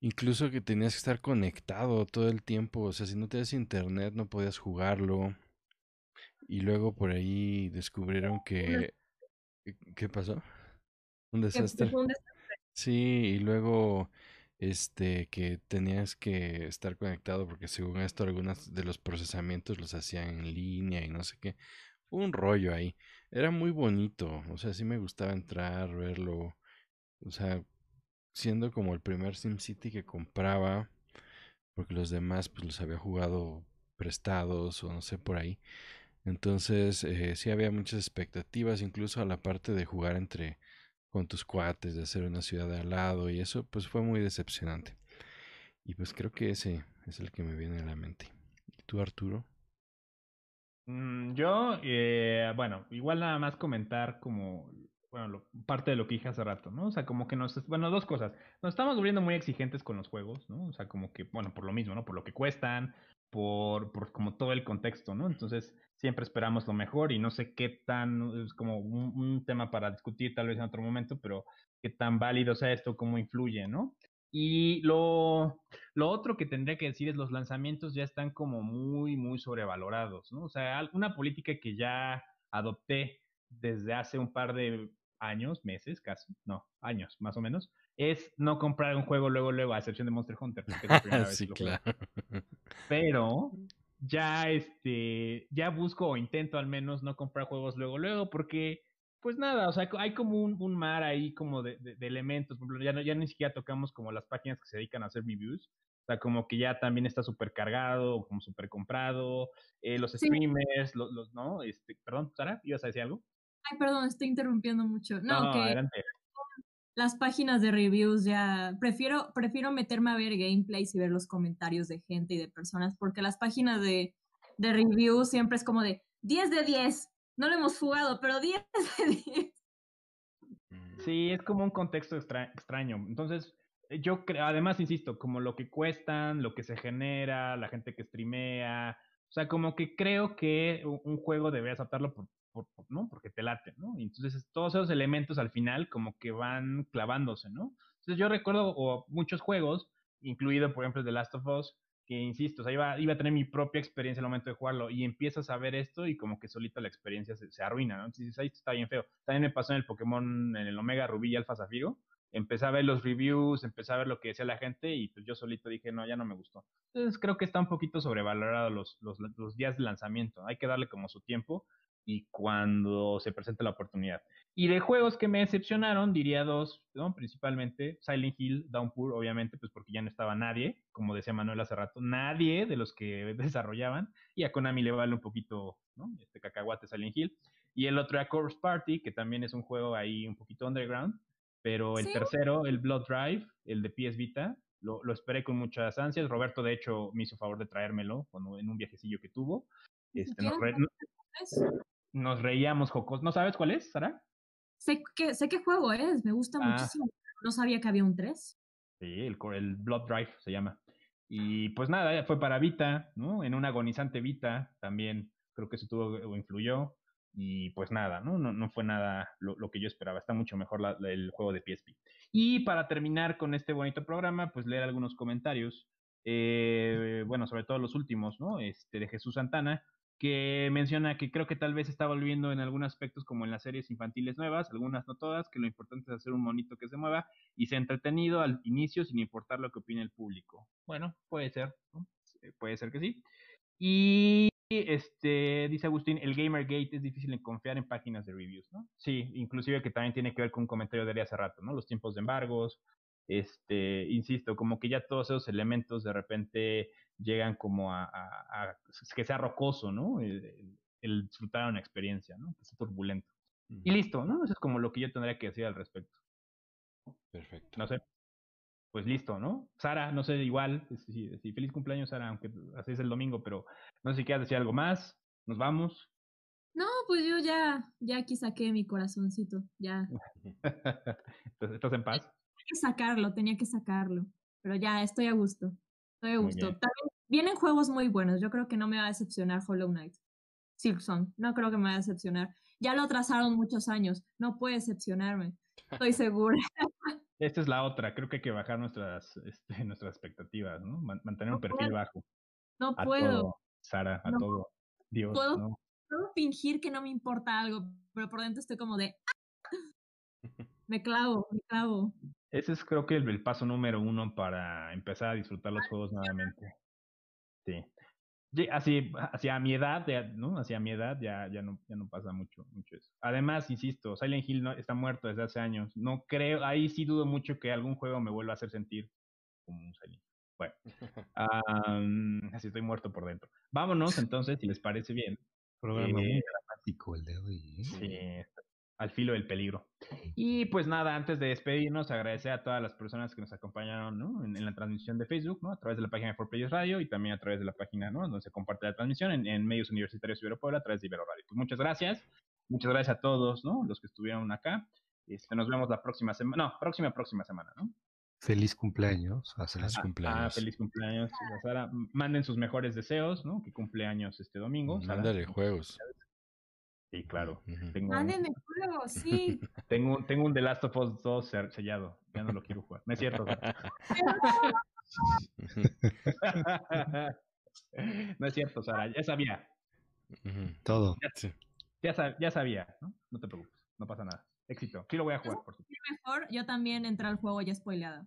incluso que tenías que estar conectado todo el tiempo, o sea, si no tenías internet no podías jugarlo. Y luego por ahí descubrieron que... ¿Qué pasó? Un desastre. Sí, y luego este que tenías que estar conectado porque según esto algunos de los procesamientos los hacían en línea y no sé qué. Fue un rollo ahí. Era muy bonito, o sea, sí me gustaba entrar, verlo, o sea, siendo como el primer SimCity que compraba, porque los demás pues los había jugado prestados o no sé por ahí. Entonces, eh, sí había muchas expectativas, incluso a la parte de jugar entre con tus cuates, de hacer una ciudad de al lado y eso pues fue muy decepcionante. Y pues creo que ese es el que me viene a la mente. ¿Y tú, Arturo? Mm, yo, eh, bueno, igual nada más comentar como, bueno, parte de lo que dije hace rato, ¿no? O sea, como que nos, bueno, dos cosas. Nos estamos volviendo muy exigentes con los juegos, ¿no? O sea, como que, bueno, por lo mismo, ¿no? Por lo que cuestan, por, por como todo el contexto, ¿no? Entonces, siempre esperamos lo mejor y no sé qué tan, es como un, tema para discutir tal vez en otro momento, pero qué tan válido sea esto, cómo influye, ¿no? Y lo, lo otro que tendría que decir es los lanzamientos ya están como muy, muy sobrevalorados, ¿no? O sea, una política que ya adopté desde hace un par de años, meses casi, no, años más o menos, es no comprar un juego luego, luego, a excepción de Monster Hunter. Porque es la primera vez que lo juego. claro. Pero ya este, ya busco o intento al menos no comprar juegos luego, luego, porque pues nada, o sea, hay como un, un mar ahí como de, de- de elementos, por ejemplo, ya, no, ya ni siquiera tocamos como las páginas que se dedican a hacer reviews, o sea, como que ya también está súper cargado, o como súper comprado, eh, los Sí. streamers, los, los, ¿no? Este, perdón, Sara, ¿ibas a decir algo? Ay, perdón, estoy interrumpiendo mucho. No, que adelante. las páginas de reviews ya prefiero prefiero meterme a ver gameplays y ver los comentarios de gente y de personas porque las páginas de, de reviews siempre es como de 10 de 10. No lo hemos jugado, pero 10 de 10. Mm, Sí, es como un contexto extra- extraño. Entonces, yo creo, además, insisto, como lo que cuestan, lo que se genera, la gente que streamea, o sea, como que creo que un juego deberías aceptarlo por, ¿no? Porque te late, entonces, es- todos esos elementos al final como que van clavándose, ¿no? Entonces, yo recuerdo muchos juegos, incluido, por ejemplo, The Last of Us, que insisto, o iba, a tener mi propia experiencia al momento de jugarlo y empiezas a ver esto y como que solita la experiencia se, se arruina, ¿no? Entonces dices, "Ay, esto está bien feo. También me pasó en el Pokémon, en el Omega Rubí y Alfa Zafiro. Empecé a ver los reviews, empecé a ver lo que decía la gente y pues yo solito dije, no, ya no me gustó. Entonces creo que está un poquito sobrevalorado los días de lanzamiento. Hay que darle como su tiempo y cuando se presente la oportunidad. Y de juegos que me decepcionaron, diría dos, ¿no? principalmente Silent Hill, Downpour, obviamente, pues porque ya no estaba nadie, como decía Manuel hace rato, nadie de los que desarrollaban, y a Konami le vale un poquito, ¿no? Este cacahuate Silent Hill. Y el otro era Corpse Party, que también es un juego ahí un poquito underground, pero el Sí. tercero, el Blood Drive, el de PS Vita, lo, lo esperé con muchas ansias. Roberto, de hecho, me hizo favor de traérmelo cuando, en un viajecillo que tuvo. Este, nos, re- nos reíamos jocos. ¿No sabes cuál es, Sara? Sé, que, sé qué juego es, me gusta Ah. muchísimo. No sabía que había un 3. Sí, el, el Blood Drive se llama. Y pues nada, fue para Vita, ¿no? En un agonizante Vita también creo que eso tuvo o influyó. Y pues nada, ¿no? No, no fue nada lo, lo que yo esperaba. Está mucho mejor la- la- el juego de PSP. Y para terminar con este bonito programa, pues leer algunos comentarios. eh, bueno, sobre todo los últimos, ¿no? Este, de Jesús Santana, que menciona que creo que tal vez está volviendo en algunos aspectos como en las series infantiles nuevas, algunas no todas, que lo importante es hacer un monito que se mueva y sea entretenido al inicio sin importar lo que opine el público. Bueno, puede ser, ¿no? Eh, puede ser que sí. Y este dice Agustín, el Gamergate es difícil en confiar en páginas de reviews, ¿no? Sí, inclusive que también tiene que ver con un comentario de hace rato, ¿no? Los tiempos de embargos, este, insisto, como que ya todos esos elementos de repente llegan como a, a- a que sea rocoso, ¿no? El, disfrutar una experiencia, ¿no? Que sea turbulento. Y listo, ¿no? Eso es como lo que yo tendría que decir al respecto. Perfecto. No sé. Pues listo, ¿no? Sara, no sé, igual. Sí, sí, feliz cumpleaños, Sara, aunque así es el domingo, pero no sé si quieres decir algo más. Nos vamos. No, pues yo ya, ya aquí saqué mi corazoncito. Ya. Entonces, ¿Estás en paz? Tenía que sacarlo, tenía que sacarlo. Pero ya estoy a gusto. Estoy a gusto. También vienen juegos muy buenos. Yo creo que no me va a decepcionar Hollow Knight. Silksong, no creo que me va a decepcionar. Ya lo trazaron muchos años. No puede decepcionarme. Estoy segura. Esta es la otra. Creo que hay que bajar nuestras, este, nuestras expectativas, ¿no? Man- mantener un perfil puedo. bajo. No A puedo. todo, Sara, a No todo. Dios, puedo. ¿no? Puedo fingir que no me importa algo, pero por dentro estoy como de. "Ah". Me clavo, me clavo. Ese es creo que el, el paso número uno para empezar a disfrutar los juegos nuevamente. Sí. Ye- Así, hacia mi edad, ya, ¿no? Hacia mi edad ya, ya, no, ya no pasa mucho, mucho eso. Además, insisto, Silent Hill no, está muerto desde hace años. No creo, ahí sí dudo mucho que algún juego me vuelva a hacer sentir como un Silent Hill. Bueno, am, así estoy muerto por dentro. Vámonos entonces, si les parece bien. Programa muy Eh, dramático el de hoy. ¿eh? Sí, al filo del peligro. Y pues nada, antes de despedirnos, agradecer a todas las personas que nos acompañaron ¿no? en, en la transmisión de Facebook, ¿no? a través de la página de 4Players Radio y también a través de la página ¿no? donde se comparte la transmisión en, en medios universitarios Ibero Puebla a través de Ibero Radio. Pues muchas gracias, muchas gracias a todos ¿no? los que estuvieron acá. Este, nos vemos la próxima semana, no, próxima, próxima semana, ¿no? Feliz cumpleaños. a Sara. Feliz Ah, cumpleaños. Ah, feliz cumpleaños, a Sara. Manden sus mejores deseos, ¿no? Que cumpleaños este domingo. Sara. Mándale juegos. Sí, claro. Tengo, Mándenme juegos, sí. tengo, tengo un The Last of Us 2 ser- sellado. ya no lo quiero jugar. No es cierto. Sara. no es cierto, Sara. Ya sabía. Todo. Sí. Ya, sab- ya sabía, ¿no? No te preocupes. No pasa nada. Éxito. Sí lo voy a jugar, por supuesto. Mejor, yo también entré al juego ya spoileada.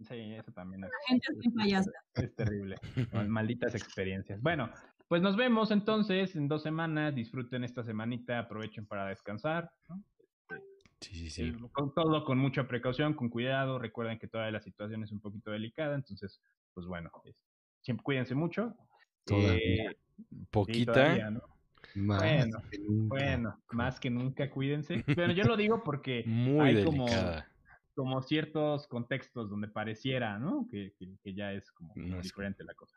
Sí, eso también es, La gente es payasa. es terrible. Mal- Malditas experiencias. Bueno, pues nos vemos entonces en dos semanas. Disfruten esta semanita, aprovechen para descansar. ¿no? Sí, sí, sí. Eh, Con todo con mucha precaución, con cuidado. Recuerden que toda la situación es un poquito delicada, entonces, pues bueno, es- siempre cuídense mucho. Todavía. Eh, sí, Poquita. todavía, ¿no? Más Bueno, que nunca. Bueno, más que nunca cuídense. Pero yo lo digo porque Muy hay como, delicada. como ciertos contextos donde pareciera, ¿no? Que, que- que ya es como No es diferente la cosa.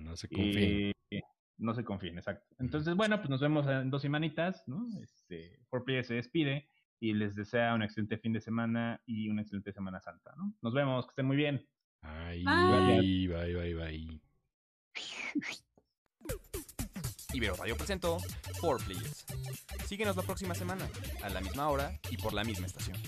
No se confíen. Eh, no se confíen, exacto. Entonces, bueno, pues nos vemos en dos semanitas, ¿no? Este, 4Play se despide y les desea un excelente fin de semana y una excelente Semana Santa, ¿no? Nos vemos, que estén muy bien. Ay, Bye. bye, bye, bye. Ibero Radio presentó 4Players. Síguenos la próxima semana, a la misma hora y por la misma estación.